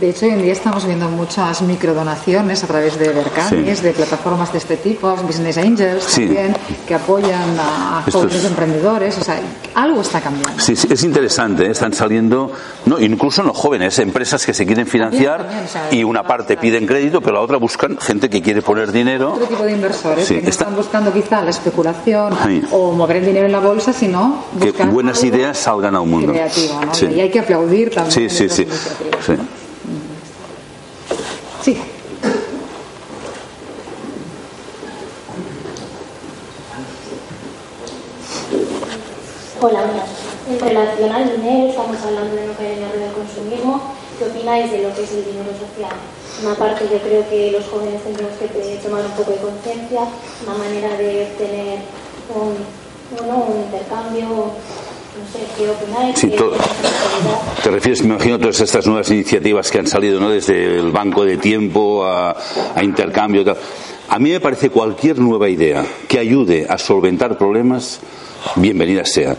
De hecho, hoy en día estamos viendo muchas microdonaciones a través de Bercanis, de plataformas de este tipo, Business Angels también, que apoyan a jóvenes emprendedores. O sea, algo está cambiando. Sí, es interesante. ¿eh? Están saliendo, no, incluso no jóvenes, empresas que se quieren financiar y una parte piden crédito, pero la otra buscan gente que quiere poner dinero. Otro tipo de inversores que no están buscando quizá la especulación o mover el dinero en la bolsa, sino que buenas ideas salgan a un mundo. ¿no? Y hay que aplaudir también. Sí, sí, sí. sí. Sí. Hola. En relación al dinero, estamos hablando de lo que hay en el consumismo. ¿Qué opináis de lo que es el dinero social? Una parte yo creo que los jóvenes tendremos que tomar un poco de conciencia, una manera de tener un, bueno, un intercambio no sé. Sí, te refieres, me imagino, a todas estas nuevas iniciativas que han salido, ¿no? Desde el banco de tiempo a, a intercambio. Tal. A mí me parece cualquier nueva idea que ayude a solventar problemas, bienvenida sea.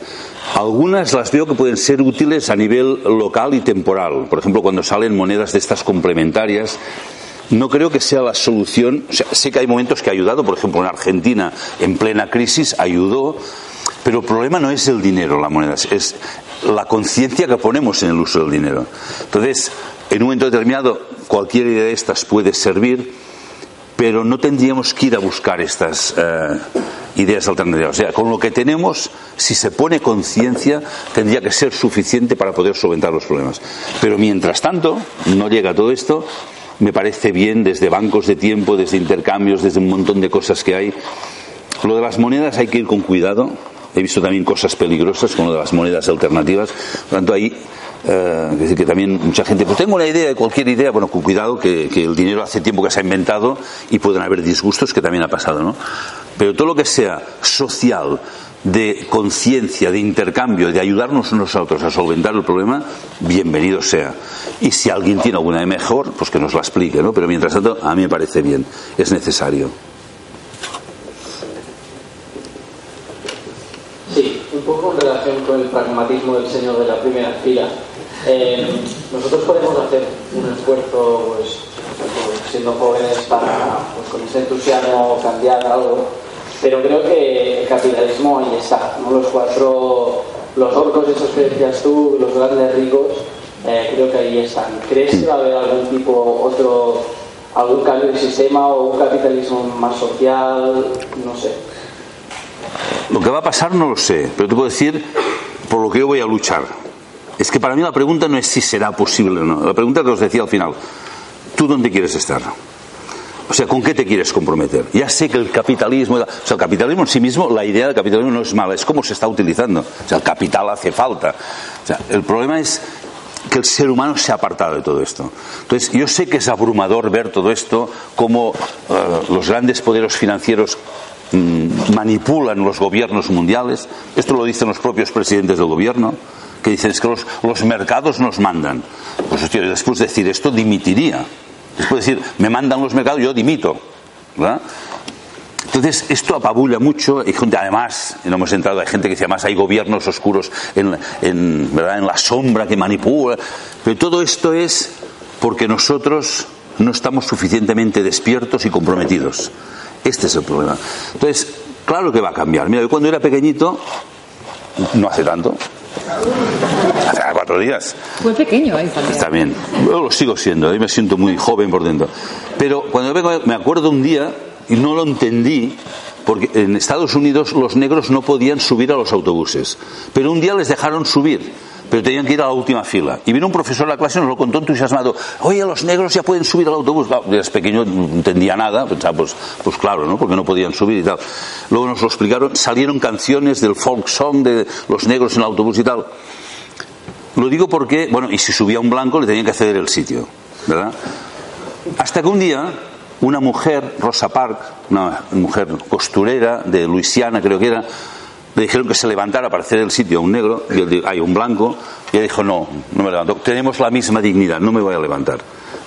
Algunas las veo que pueden ser útiles a nivel local y temporal. Por ejemplo, cuando salen monedas de estas complementarias, no creo que sea la solución. O sea, sé que hay momentos que ha ayudado, por ejemplo, en Argentina, en plena crisis, ayudó pero el problema no es el dinero, la moneda, es la conciencia que ponemos en el uso del dinero. Entonces, en un momento determinado, cualquier idea de estas puede servir, pero no tendríamos que ir a buscar estas eh, ideas alternativas. O sea, con lo que tenemos, si se pone conciencia, tendría que ser suficiente para poder solventar los problemas. Pero mientras tanto, no llega todo esto, me parece bien desde bancos de tiempo, desde intercambios, desde un montón de cosas que hay. Lo de las monedas hay que ir con cuidado He visto también cosas peligrosas como de las monedas alternativas. Por lo tanto, ahí eh, decir que también mucha gente, pues tengo una idea de cualquier idea, bueno, con cuidado, que, que, el dinero hace tiempo que se ha inventado y pueden haber disgustos que también ha pasado, ¿no? Pero todo lo que sea social, de conciencia, de intercambio, de ayudarnos unos a otros a solventar el problema, bienvenido sea. Y si alguien tiene alguna de mejor, pues que nos la explique, ¿no? Pero mientras tanto, a mí me parece bien, es necesario. un poco en relación con el pragmatismo del señor de la primera fila. Eh, nosotros podemos hacer un esfuerzo, pues, siendo jóvenes, para, pues, con ese entusiasmo, cambiar algo, pero creo que el capitalismo ahí está, ¿no? Los cuatro, los orcos, esos que decías tú, los grandes ricos, eh, creo que ahí están. ¿Crees que va a haber algún tipo, otro, algún cambio de sistema o un capitalismo más social? No sé. Lo que va a pasar no lo sé, pero te puedo decir por lo que yo voy a luchar. Es que para mí la pregunta no es si será posible o no. La pregunta que os decía al final, ¿tú dónde quieres estar? O sea, ¿con qué te quieres comprometer? Ya sé que el capitalismo, o sea, el capitalismo en sí mismo, la idea del capitalismo no es mala, es cómo se está utilizando. O sea, el capital hace falta. O sea, el problema es que el ser humano se ha apartado de todo esto. Entonces, yo sé que es abrumador ver todo esto, cómo eh, los grandes poderes financieros manipulan los gobiernos mundiales. Esto lo dicen los propios presidentes del gobierno, que dicen es que los, mercados nos mandan. Pues, hostia, después de decir esto, dimitiría. Después de decir, me mandan los mercados, yo dimito. ¿verdad? Entonces, esto apabulla mucho y además, no hemos entrado, hay gente que dice, además hay gobiernos oscuros en, en, ¿verdad? en la sombra que manipula, pero todo esto es porque nosotros no estamos suficientemente despiertos y comprometidos. Este es el problema. Entonces, claro que va a cambiar. Mira, yo cuando era pequeñito, no hace tanto, hace cuatro días. Fue pequeño ahí también. Está bien. Yo lo sigo siendo, ahí me siento muy joven por dentro. Pero cuando me acuerdo un día y no lo entendí porque en Estados Unidos los negros no podían subir a los autobuses. Pero un día les dejaron subir, pero tenían que ir a la última fila. Y vino un profesor a la clase y nos lo contó entusiasmado. Oye, los negros ya pueden subir al autobús. Claro, eras pequeño, no entendía nada. Pensaba, pues, pues claro, ¿no? Porque no podían subir y tal. Luego nos lo explicaron. Salieron canciones del folk song de los negros en el autobús y tal. Lo digo porque, bueno, y si subía un blanco le tenían que ceder el sitio, ¿verdad? Hasta que un día una mujer, Rosa Park, una mujer costurera de Luisiana, creo que era, le dijeron que se levantara para hacer el sitio a un negro, y hay un blanco, y ella dijo, no, no me levanto, tenemos la misma dignidad, no me voy a levantar.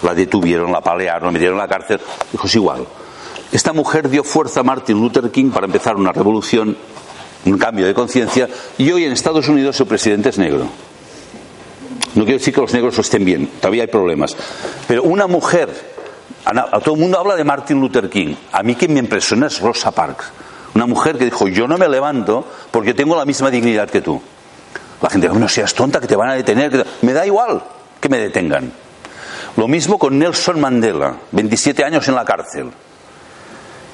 La detuvieron, la palearon, la metieron la cárcel, dijo, es igual. Esta mujer dio fuerza a Martin Luther King para empezar una revolución, un cambio de conciencia, y hoy en Estados Unidos su presidente es negro. No quiero decir que los negros estén bien, todavía hay problemas. Pero una mujer a todo el mundo habla de Martin Luther King. A mí quien me impresiona es Rosa Parks. Una mujer que dijo, yo no me levanto porque tengo la misma dignidad que tú. La gente dice, no seas tonta, que te van a detener. Me da igual que me detengan. Lo mismo con Nelson Mandela, 27 años en la cárcel.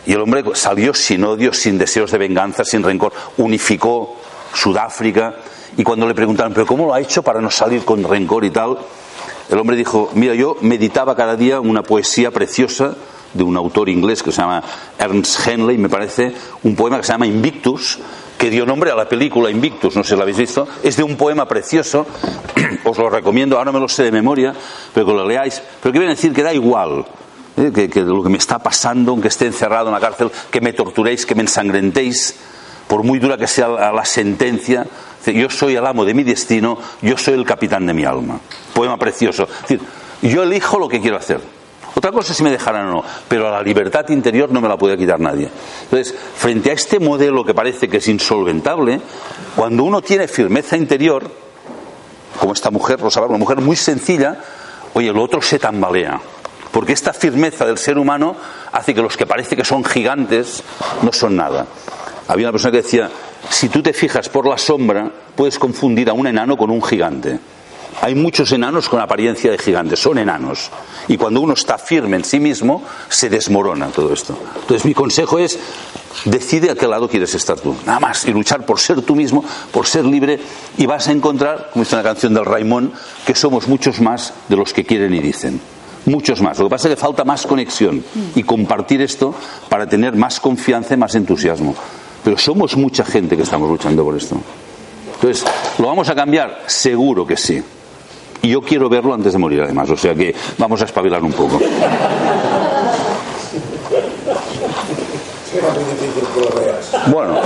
Y el hombre salió sin odio, sin deseos de venganza, sin rencor. Unificó Sudáfrica. Y cuando le preguntaron, ¿pero cómo lo ha hecho para no salir con rencor y tal? El hombre dijo, mira, yo meditaba cada día una poesía preciosa de un autor inglés que se llama Ernst Henley, me parece, un poema que se llama Invictus, que dio nombre a la película Invictus, no sé si lo habéis visto, es de un poema precioso, os lo recomiendo, ahora me lo sé de memoria, pero que lo leáis, pero que decir que da igual, ¿eh? que, que lo que me está pasando, aunque esté encerrado en la cárcel, que me torturéis, que me ensangrentéis, por muy dura que sea la, la sentencia, yo soy el amo de mi destino, yo soy el capitán de mi alma. Poema precioso. Es decir, yo elijo lo que quiero hacer. Otra cosa si me dejaran o no, pero la libertad interior no me la puede quitar nadie. Entonces, frente a este modelo que parece que es insolventable, cuando uno tiene firmeza interior, como esta mujer, Rosa una mujer muy sencilla, oye, el otro se tambalea. Porque esta firmeza del ser humano hace que los que parece que son gigantes no son nada. Había una persona que decía, si tú te fijas por la sombra, puedes confundir a un enano con un gigante. Hay muchos enanos con apariencia de gigantes, son enanos. Y cuando uno está firme en sí mismo, se desmorona todo esto. Entonces mi consejo es, decide a qué lado quieres estar tú. Nada más, y luchar por ser tú mismo, por ser libre, y vas a encontrar, como dice una canción del Raimón, que somos muchos más de los que quieren y dicen. Muchos más. Lo que pasa es que falta más conexión y compartir esto para tener más confianza y más entusiasmo. Pero somos mucha gente que estamos luchando por esto. Entonces, ¿lo vamos a cambiar? Seguro que sí. Y yo quiero verlo antes de morir, además. O sea que vamos a espabilar un poco. Bueno,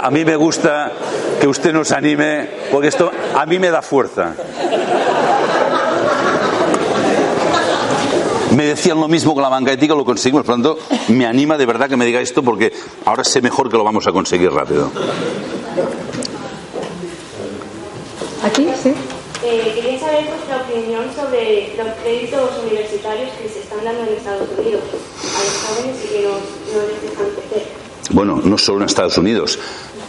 a mí me gusta que usted nos anime, porque esto a mí me da fuerza. me decían lo mismo con la banca ética, lo conseguimos. Por lo tanto, me anima de verdad que me diga esto porque ahora sé mejor que lo vamos a conseguir rápido. ¿Aquí? Sí. Eh, quería saber vuestra opinión sobre los créditos universitarios que se están dando en Estados Unidos a los jóvenes y que no, no les dejan crecer. Bueno, no solo en Estados Unidos,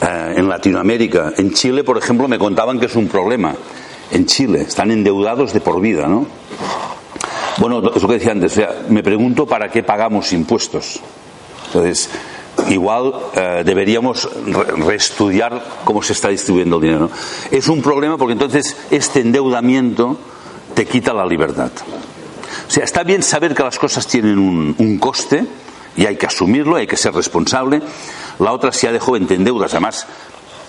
eh, en Latinoamérica. En Chile, por ejemplo, me contaban que es un problema. En Chile están endeudados de por vida, ¿no? Bueno, eso que decía antes, o sea, me pregunto para qué pagamos impuestos. Entonces, igual eh, deberíamos re reestudiar cómo se está distribuyendo el dinero. Es un problema porque entonces este endeudamiento te quita la libertad. O sea, está bien saber que las cosas tienen un, un coste y hay que asumirlo, hay que ser responsable. La otra, si ya de joven te endeudas, además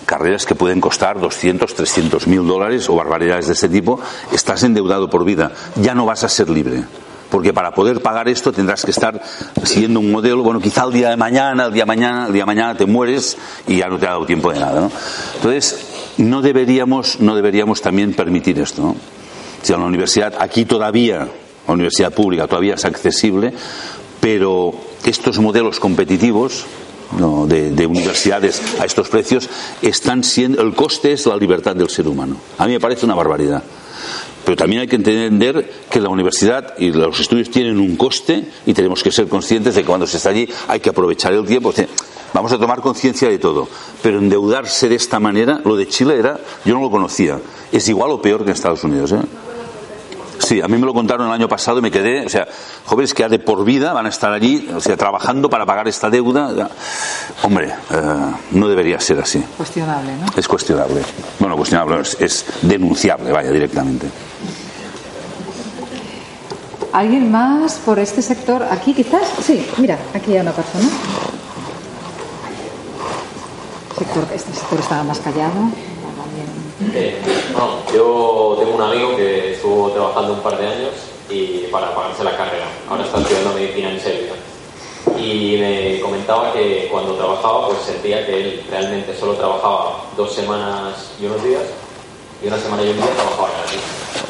carreras que pueden costar 200, 300 mil dólares o barbaridades de ese tipo, estás endeudado por vida, ya no vas a ser libre. Porque para poder pagar esto tendrás que estar siguiendo un modelo, bueno, quizá el día de mañana, el día de mañana, el día de mañana te mueres y ya no te ha dado tiempo de nada. ¿no? Entonces, no deberíamos, no deberíamos también permitir esto. ¿no? Si a la universidad, aquí todavía, la universidad pública todavía es accesible, pero estos modelos competitivos de, de, universidades a estos precios están siendo el coste es la libertad del ser humano a mí me parece una barbaridad pero también hay que entender que la universidad y los estudios tienen un coste y tenemos que ser conscientes de que cuando se está allí hay que aprovechar el tiempo vamos a tomar conciencia de todo pero endeudarse de esta manera lo de Chile era yo no lo conocía es igual o peor que en Estados Unidos ¿eh? Sí, a mí me lo contaron el año pasado y me quedé, o sea, jóvenes que ya de por vida van a estar allí, o sea, trabajando para pagar esta deuda. Hombre, eh, no debería ser así. Cuestionable, ¿no? Es cuestionable. Bueno, cuestionable, es, es denunciable, vaya, directamente. ¿Alguien más por este sector? ¿Aquí quizás? Sí, mira, aquí hay una persona. Sector, este sector estaba más callado. Eh, bueno, yo tengo un amigo que estuvo trabajando un par de años y para pagarse la carrera. Ahora está estudiando medicina en Serbia. Y me comentaba que cuando trabajaba, pues sentía que él realmente solo trabajaba dos semanas y unos días, y una semana y un día trabajaba gratis.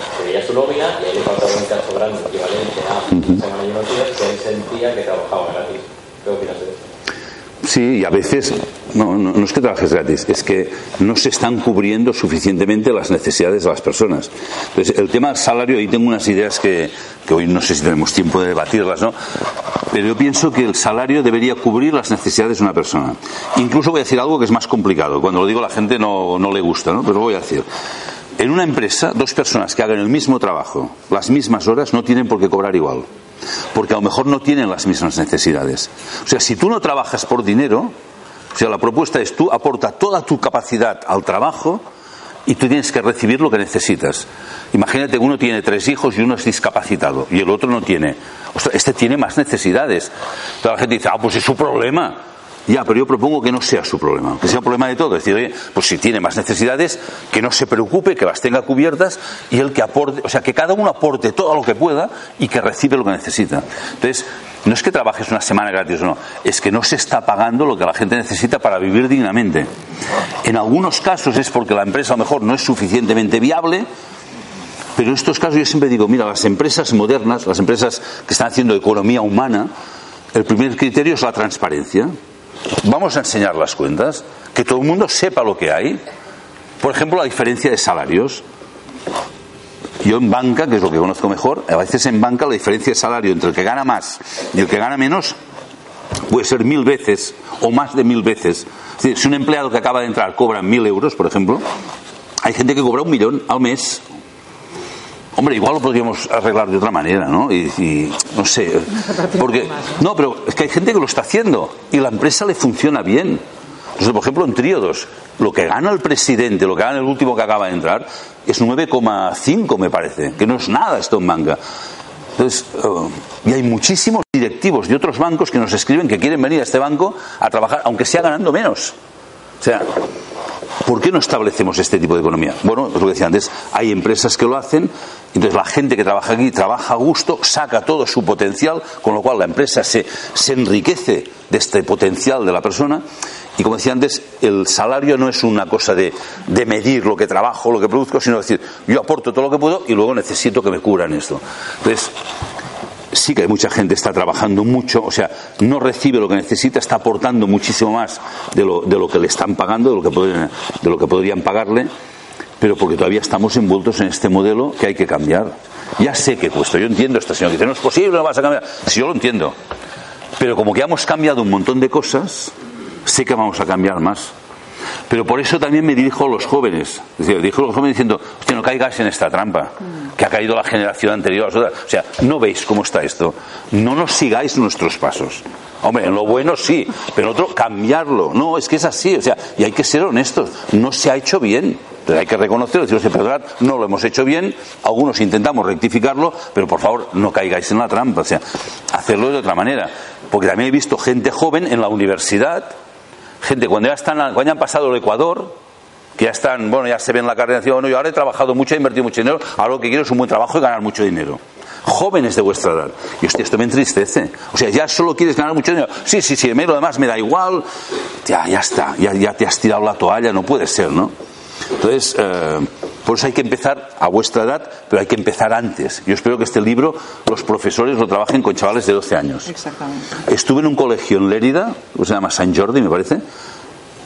Su nómina y ahí faltaba un caso grande equivalente a una semana y unos días que él sentía que trabajaba gratis. ¿Qué opinas de esto? Sí, y a veces no, no, no, es que trabajes gratis, es que no se están cubriendo suficientemente las necesidades de las personas. Entonces, el tema del salario, ahí tengo unas ideas que, que hoy no sé si tenemos tiempo de debatirlas, ¿no? Pero yo pienso que el salario debería cubrir las necesidades de una persona. Incluso voy a decir algo que es más complicado. Cuando lo digo a la gente no, no le gusta, ¿no? Pero lo voy a decir. En una empresa, dos personas que hagan el mismo trabajo, las mismas horas, no tienen por qué cobrar igual porque a lo mejor no tienen las mismas necesidades. O sea, si tú no trabajas por dinero, o sea, la propuesta es tú aporta toda tu capacidad al trabajo y tú tienes que recibir lo que necesitas. Imagínate que uno tiene tres hijos y uno es discapacitado y el otro no tiene. Ostras, este tiene más necesidades. Toda la gente dice, ah, pues es su problema. Ya, pero yo propongo que no sea su problema, que sea un problema de todo. Es decir, oye, pues si tiene más necesidades, que no se preocupe, que las tenga cubiertas y el que aporte, o sea, que cada uno aporte todo lo que pueda y que recibe lo que necesita. Entonces, no es que trabajes una semana gratis o no, es que no se está pagando lo que la gente necesita para vivir dignamente. En algunos casos es porque la empresa a lo mejor no es suficientemente viable, pero en estos casos yo siempre digo, mira, las empresas modernas, las empresas que están haciendo economía humana, el primer criterio es la transparencia. Vamos a enseñar las cuentas, que todo el mundo sepa lo que hay. Por ejemplo, la diferencia de salarios. Yo en banca, que es lo que conozco mejor, a veces en banca la diferencia de salario entre el que gana más y el que gana menos puede ser mil veces o más de mil veces. Es decir, si un empleado que acaba de entrar cobra mil euros, por ejemplo, hay gente que cobra un millón al mes. Hombre, igual lo podríamos arreglar de otra manera, ¿no? Y, y, no sé, porque no, pero es que hay gente que lo está haciendo y la empresa le funciona bien. Entonces, por ejemplo, en Tríodos, lo que gana el presidente, lo que gana el último que acaba de entrar, es 9,5 me parece, que no es nada esto en manga. Entonces, uh, y hay muchísimos directivos de otros bancos que nos escriben que quieren venir a este banco a trabajar, aunque sea ganando menos. O sea, ¿por qué no establecemos este tipo de economía? Bueno, es lo que decía antes, hay empresas que lo hacen, entonces la gente que trabaja aquí trabaja a gusto, saca todo su potencial, con lo cual la empresa se, se enriquece de este potencial de la persona. Y como decía antes, el salario no es una cosa de, de, medir lo que trabajo, lo que produzco, sino decir, yo aporto todo lo que puedo y luego necesito que me cubran esto. Entonces, sí que hay mucha gente está trabajando mucho, o sea, no recibe lo que necesita, está aportando muchísimo más de lo, de lo que le están pagando, de lo, que podrían, de lo que podrían pagarle, pero porque todavía estamos envueltos en este modelo que hay que cambiar. Ya sé que cuesta, yo entiendo esta señora dice, no es posible, no vas a cambiar. Si yo lo entiendo. Pero como que hemos cambiado un montón de cosas, sé que vamos a cambiar más. Pero por eso también me dirijo a los jóvenes. Es dirijo a los jóvenes diciendo, no caigáis en esta trampa, que ha caído la generación anterior. O sea, no veis cómo está esto. No nos sigáis nuestros pasos. Hombre, en lo bueno sí, pero en otro cambiarlo. No, es que es así. O sea, y hay que ser honestos. No se ha hecho bien. Entonces hay que reconocerlo, decir, perdonad, no lo hemos hecho bien, algunos intentamos rectificarlo, pero por favor no caigáis en la trampa, o sea, hacerlo de otra manera. Porque también he visto gente joven en la universidad, gente cuando ya, están, cuando ya han pasado el Ecuador, que ya están, bueno, ya se ven la carrera, bueno, yo ahora he trabajado mucho, he invertido mucho dinero, ahora lo que quiero es un buen trabajo y ganar mucho dinero. Jóvenes de vuestra edad. Y hostia, esto me entristece. O sea, ya solo quieres ganar mucho dinero. Sí, sí, sí, lo demás me da igual. Ya, ya está, ya, ya te has tirado la toalla, no puede ser, ¿no? Entonces, eh, por eso hay que empezar a vuestra edad, pero hay que empezar antes. Yo espero que este libro los profesores lo trabajen con chavales de 12 años. Exactamente. Estuve en un colegio en Lérida, se llama San Jordi, me parece,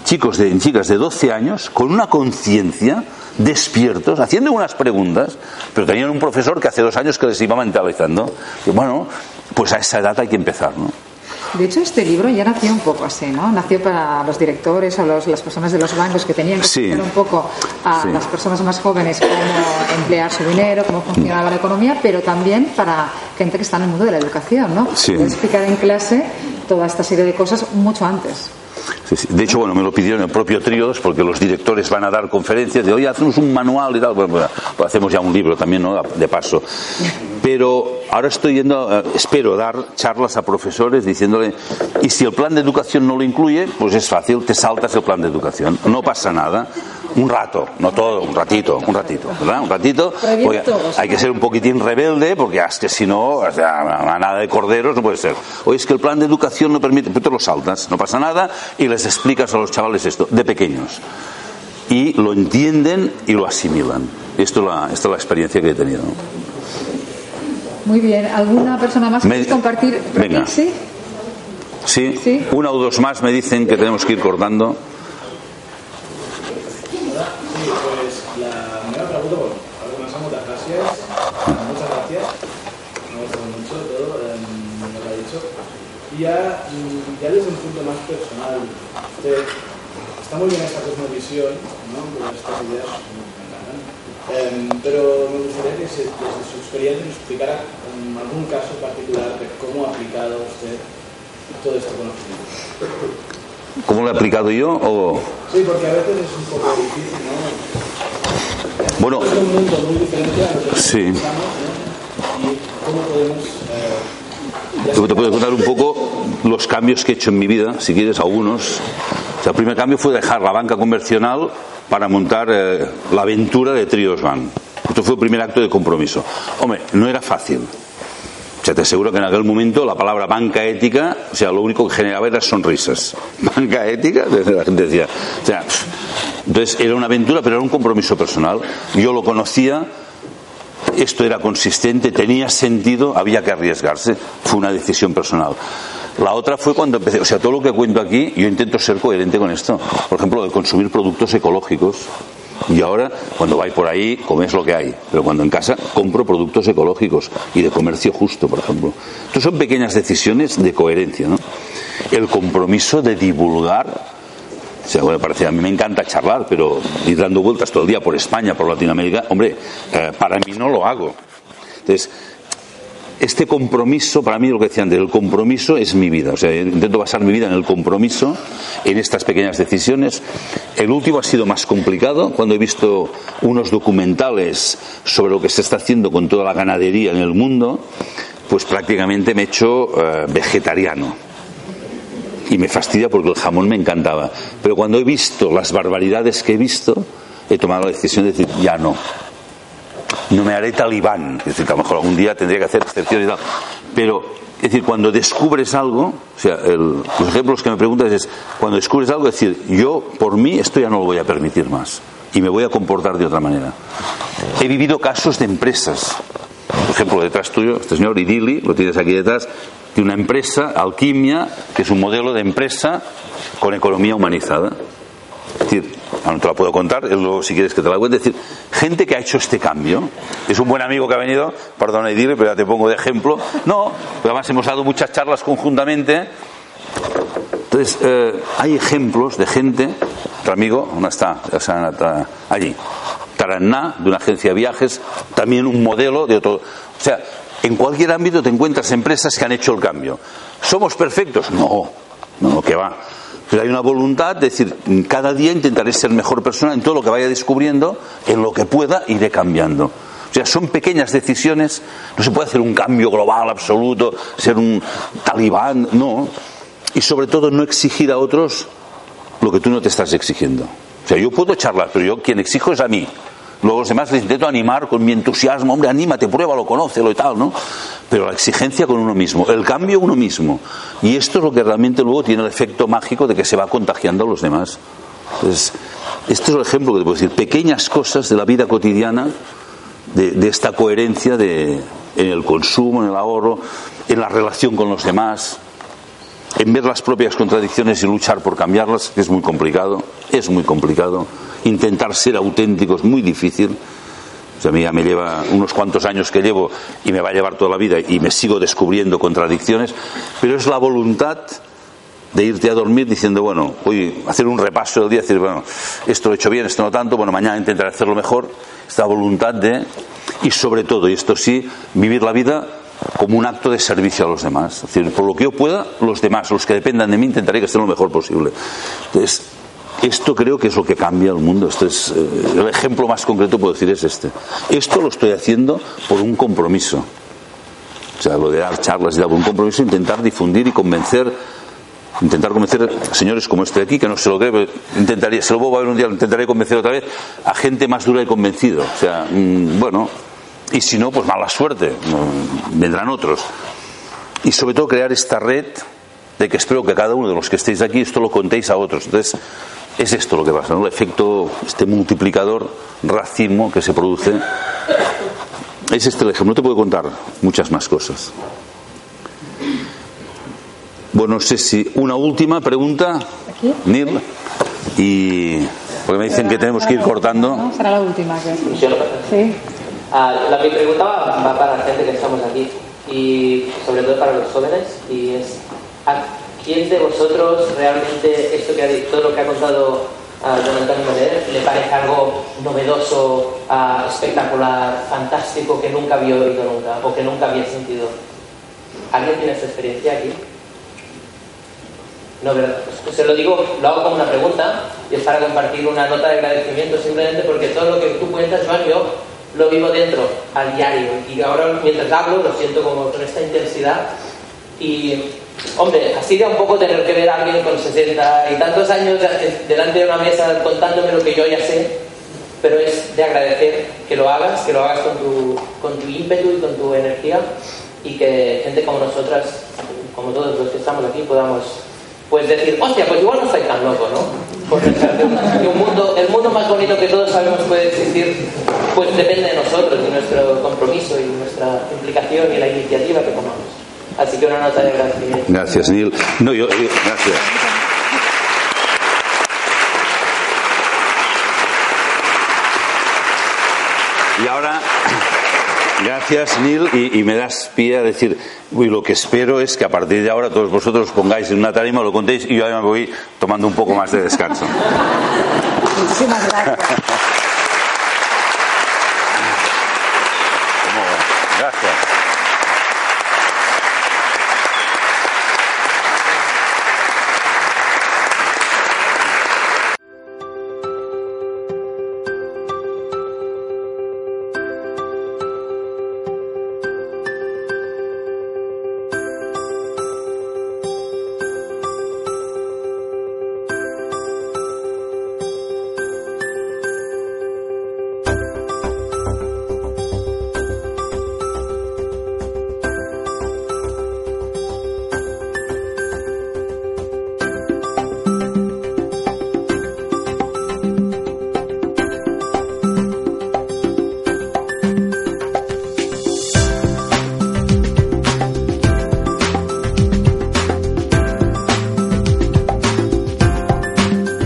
chicos de, chicas de 12 años con una conciencia despiertos, haciendo unas preguntas, pero tenían un profesor que hace dos años que les iba mentalizando. Y bueno, pues a esa edad hay que empezar, ¿no? De hecho, este libro ya nació un poco así, ¿no? Nació para los directores o los, las personas de los bancos que tenían que explicar un poco a las personas más jóvenes cómo emplear su dinero, cómo funcionaba la economía, pero también para gente que está en el mundo de la educación, ¿no? Sí. Explicar en clase toda esta serie de cosas mucho antes. De hecho, bueno, me lo pidieron el propio Tríodos porque los directores van a dar conferencias de, oye, hacemos un manual y tal. Bueno, pues, pues hacemos ya un libro también, ¿no? De paso. Pero ahora estoy yendo, eh, espero dar charlas a profesores diciéndole, y si el plan de educación no lo incluye, pues es fácil, te saltas el plan de educación. No pasa nada un rato, no todo, un ratito, un ratito, ¿verdad? Un ratito, hay que ser un poquitín rebelde, porque es que si no, o sea, nada de corderos no puede ser. O es que el plan de educación no permite, pero te lo saltas, no pasa nada, y les explicas a los chavales esto, de pequeños. Y lo entienden y lo asimilan. Esto es la, esta es la experiencia que he tenido. Muy bien, ¿alguna persona más que compartir? Venga. ¿Sí? ¿Sí? Una o dos más me dicen que tenemos que ir cortando. ya, mm, ya desde un punto más personal, usted, está muy bien esta cosmovisión, ¿no? Con estas ideas me encantan. Eh, pero me gustaría que se, desde su experiencia nos explicara en algún caso particular de cómo ha aplicado usted todo este conocimiento. ¿Cómo lo he aplicado yo? O... Sí, porque a veces es un poco difícil, ¿no? Bueno, es un mundo muy diferente a lo que sí. pensamos, ¿no? Y cómo podemos... Eh, te puedo contar un poco los cambios que he hecho en mi vida, si quieres, algunos. O sea, el primer cambio fue dejar la banca convencional para montar eh, la aventura de Trios Bank. Esto fue el primer acto de compromiso. Hombre, no era fácil. O sea, te aseguro que en aquel momento la palabra banca ética, o sea, lo único que generaba era sonrisas. Banca ética, la gente decía. O sea, entonces era una aventura, pero era un compromiso personal. Yo lo conocía, esto era consistente, tenía sentido, había que arriesgarse. Fue una decisión personal. La otra fue cuando empecé, o sea, todo lo que cuento aquí, yo intento ser coherente con esto. Por ejemplo, de consumir productos ecológicos. Y ahora, cuando vais por ahí, comes lo que hay. Pero cuando en casa, compro productos ecológicos y de comercio justo, por ejemplo. Entonces son pequeñas decisiones de coherencia, ¿no? El compromiso de divulgar sea, bueno, parece, a mí me encanta charlar, pero ir dando vueltas todo el día por España, por Latinoamérica, hombre, eh, para mí no lo hago. Entonces, este compromiso, para mí lo que decía antes, el compromiso es mi vida. O sea, intento basar mi vida en el compromiso, en estas pequeñas decisiones. El último ha sido más complicado, cuando he visto unos documentales sobre lo que se está haciendo con toda la ganadería en el mundo, pues prácticamente me he hecho eh, vegetariano y me fastidia porque el jamón me encantaba. Pero cuando he visto las barbaridades que he visto, he tomado la decisión de decir, ya no. No me haré talibán. Es decir, a lo mejor algún día tendría que hacer excepciones y tal. Pero, es decir, cuando descubres algo, o sea, los ejemplos que me preguntas es, cuando descubres algo, es decir, yo por mí esto ya no lo voy a permitir más. Y me voy a comportar de otra manera. He vivido casos de empresas. Por ejemplo, detrás tuyo, este señor Idili, lo tienes aquí detrás, de una empresa, Alquimia, que es un modelo de empresa con economía humanizada. Es decir, no te la puedo contar, luego si quieres que te la cuente. Es decir, gente que ha hecho este cambio. Es un buen amigo que ha venido, perdona Idile, pero ya te pongo de ejemplo. No, pero además hemos dado muchas charlas conjuntamente. Entonces, eh, hay ejemplos de gente, otro amigo, ¿dónde está? Allí. Taraná, de una agencia de viajes, también un modelo de otro. O sea, en cualquier ámbito te encuentras empresas que han hecho el cambio. ¿Somos perfectos? No, no, que va. Pero hay una voluntad de decir, cada día intentaré ser mejor persona en todo lo que vaya descubriendo, en lo que pueda iré cambiando. O sea, son pequeñas decisiones, no se puede hacer un cambio global absoluto, ser un talibán, no. Y sobre todo no exigir a otros lo que tú no te estás exigiendo. O sea, yo puedo charlar, pero yo quien exijo es a mí. Luego los demás les intento animar con mi entusiasmo, hombre, anímate, pruébalo, conócelo y tal, ¿no? Pero la exigencia con uno mismo, el cambio uno mismo. Y esto es lo que realmente luego tiene el efecto mágico de que se va contagiando a los demás. Este es el ejemplo que te puedo decir. Pequeñas cosas de la vida cotidiana, de, de esta coherencia de, en el consumo, en el ahorro, en la relación con los demás, en ver las propias contradicciones y luchar por cambiarlas, que es muy complicado, es muy complicado. Intentar ser auténtico es muy difícil. O sea, a mí ya me lleva unos cuantos años que llevo y me va a llevar toda la vida y me sigo descubriendo contradicciones, pero es la voluntad de irte a dormir diciendo, bueno, voy a hacer un repaso del día, decir, bueno, esto lo he hecho bien, esto no tanto, bueno, mañana intentaré hacerlo mejor. Esta voluntad de, y sobre todo, y esto sí, vivir la vida como un acto de servicio a los demás. Es decir, por lo que yo pueda, los demás, los que dependan de mí, intentaré que estén lo mejor posible. Entonces, esto creo que es lo que cambia el mundo. Esto es, eh, el ejemplo más concreto, puedo decir, es este. Esto lo estoy haciendo por un compromiso. O sea, lo de dar charlas y dar un compromiso, intentar difundir y convencer intentar convencer a señores como este de aquí, que no se lo cree, pero intentaría, se lo voy a ver un día, lo intentaré convencer otra vez, a gente más dura y convencido. O sea, mm, bueno, y si no, pues mala suerte, vendrán otros. Y sobre todo crear esta red de que espero que cada uno de los que estéis aquí esto lo contéis a otros. Entonces, es esto lo que pasa, ¿no? El efecto, este multiplicador, racismo que se produce. Es este el ejemplo. No te puedo contar muchas más cosas. Bueno, no sé si una última pregunta, Neil, y porque me dicen que tenemos que ir cortando. No, será la última. Sí. Ah, la, mi pregunta va, para la gente que estamos aquí y sobre todo para los jóvenes y es ¿a quién de vosotros realmente esto que ha dicho, todo lo que ha contado a Antonio Meller le parece algo novedoso, uh, espectacular, fantástico que nunca había oído nunca o que nunca había sentido? ¿Alguien tiene esa experiencia aquí? No, pero pues, se lo digo, lo hago como una pregunta y es para compartir una nota de agradecimiento simplemente porque todo lo que tú cuentas, Joan, yo lo vivo dentro, al diario. Y ahora mientras hablo lo siento como con esta intensidad. Y, hombre, así de un poco tener que ver a alguien con 60 y tantos años delante de una mesa contándome lo que yo ya sé, pero es de agradecer que lo hagas, que lo hagas con tu, con tu ímpetu y con tu energía y que gente como nosotras, como todos los que estamos aquí, podamos pues decir, hostia, pues igual no estoy tan loco, ¿no? Por el mundo más bonito que todos sabemos puede existir, pues depende de nosotros, de nuestro compromiso y nuestra implicación y la iniciativa que tomamos. Así que una nota de agradecimiento. Gracias, Neil. No, yo, yo gracias. Y ahora Gracias, Neil, y, y, me das pie a decir, uy, lo que espero es que a partir de ahora todos vosotros pongáis en una tarima, lo contéis y yo me voy tomando un poco más de descanso. Muchísimas. Gracias.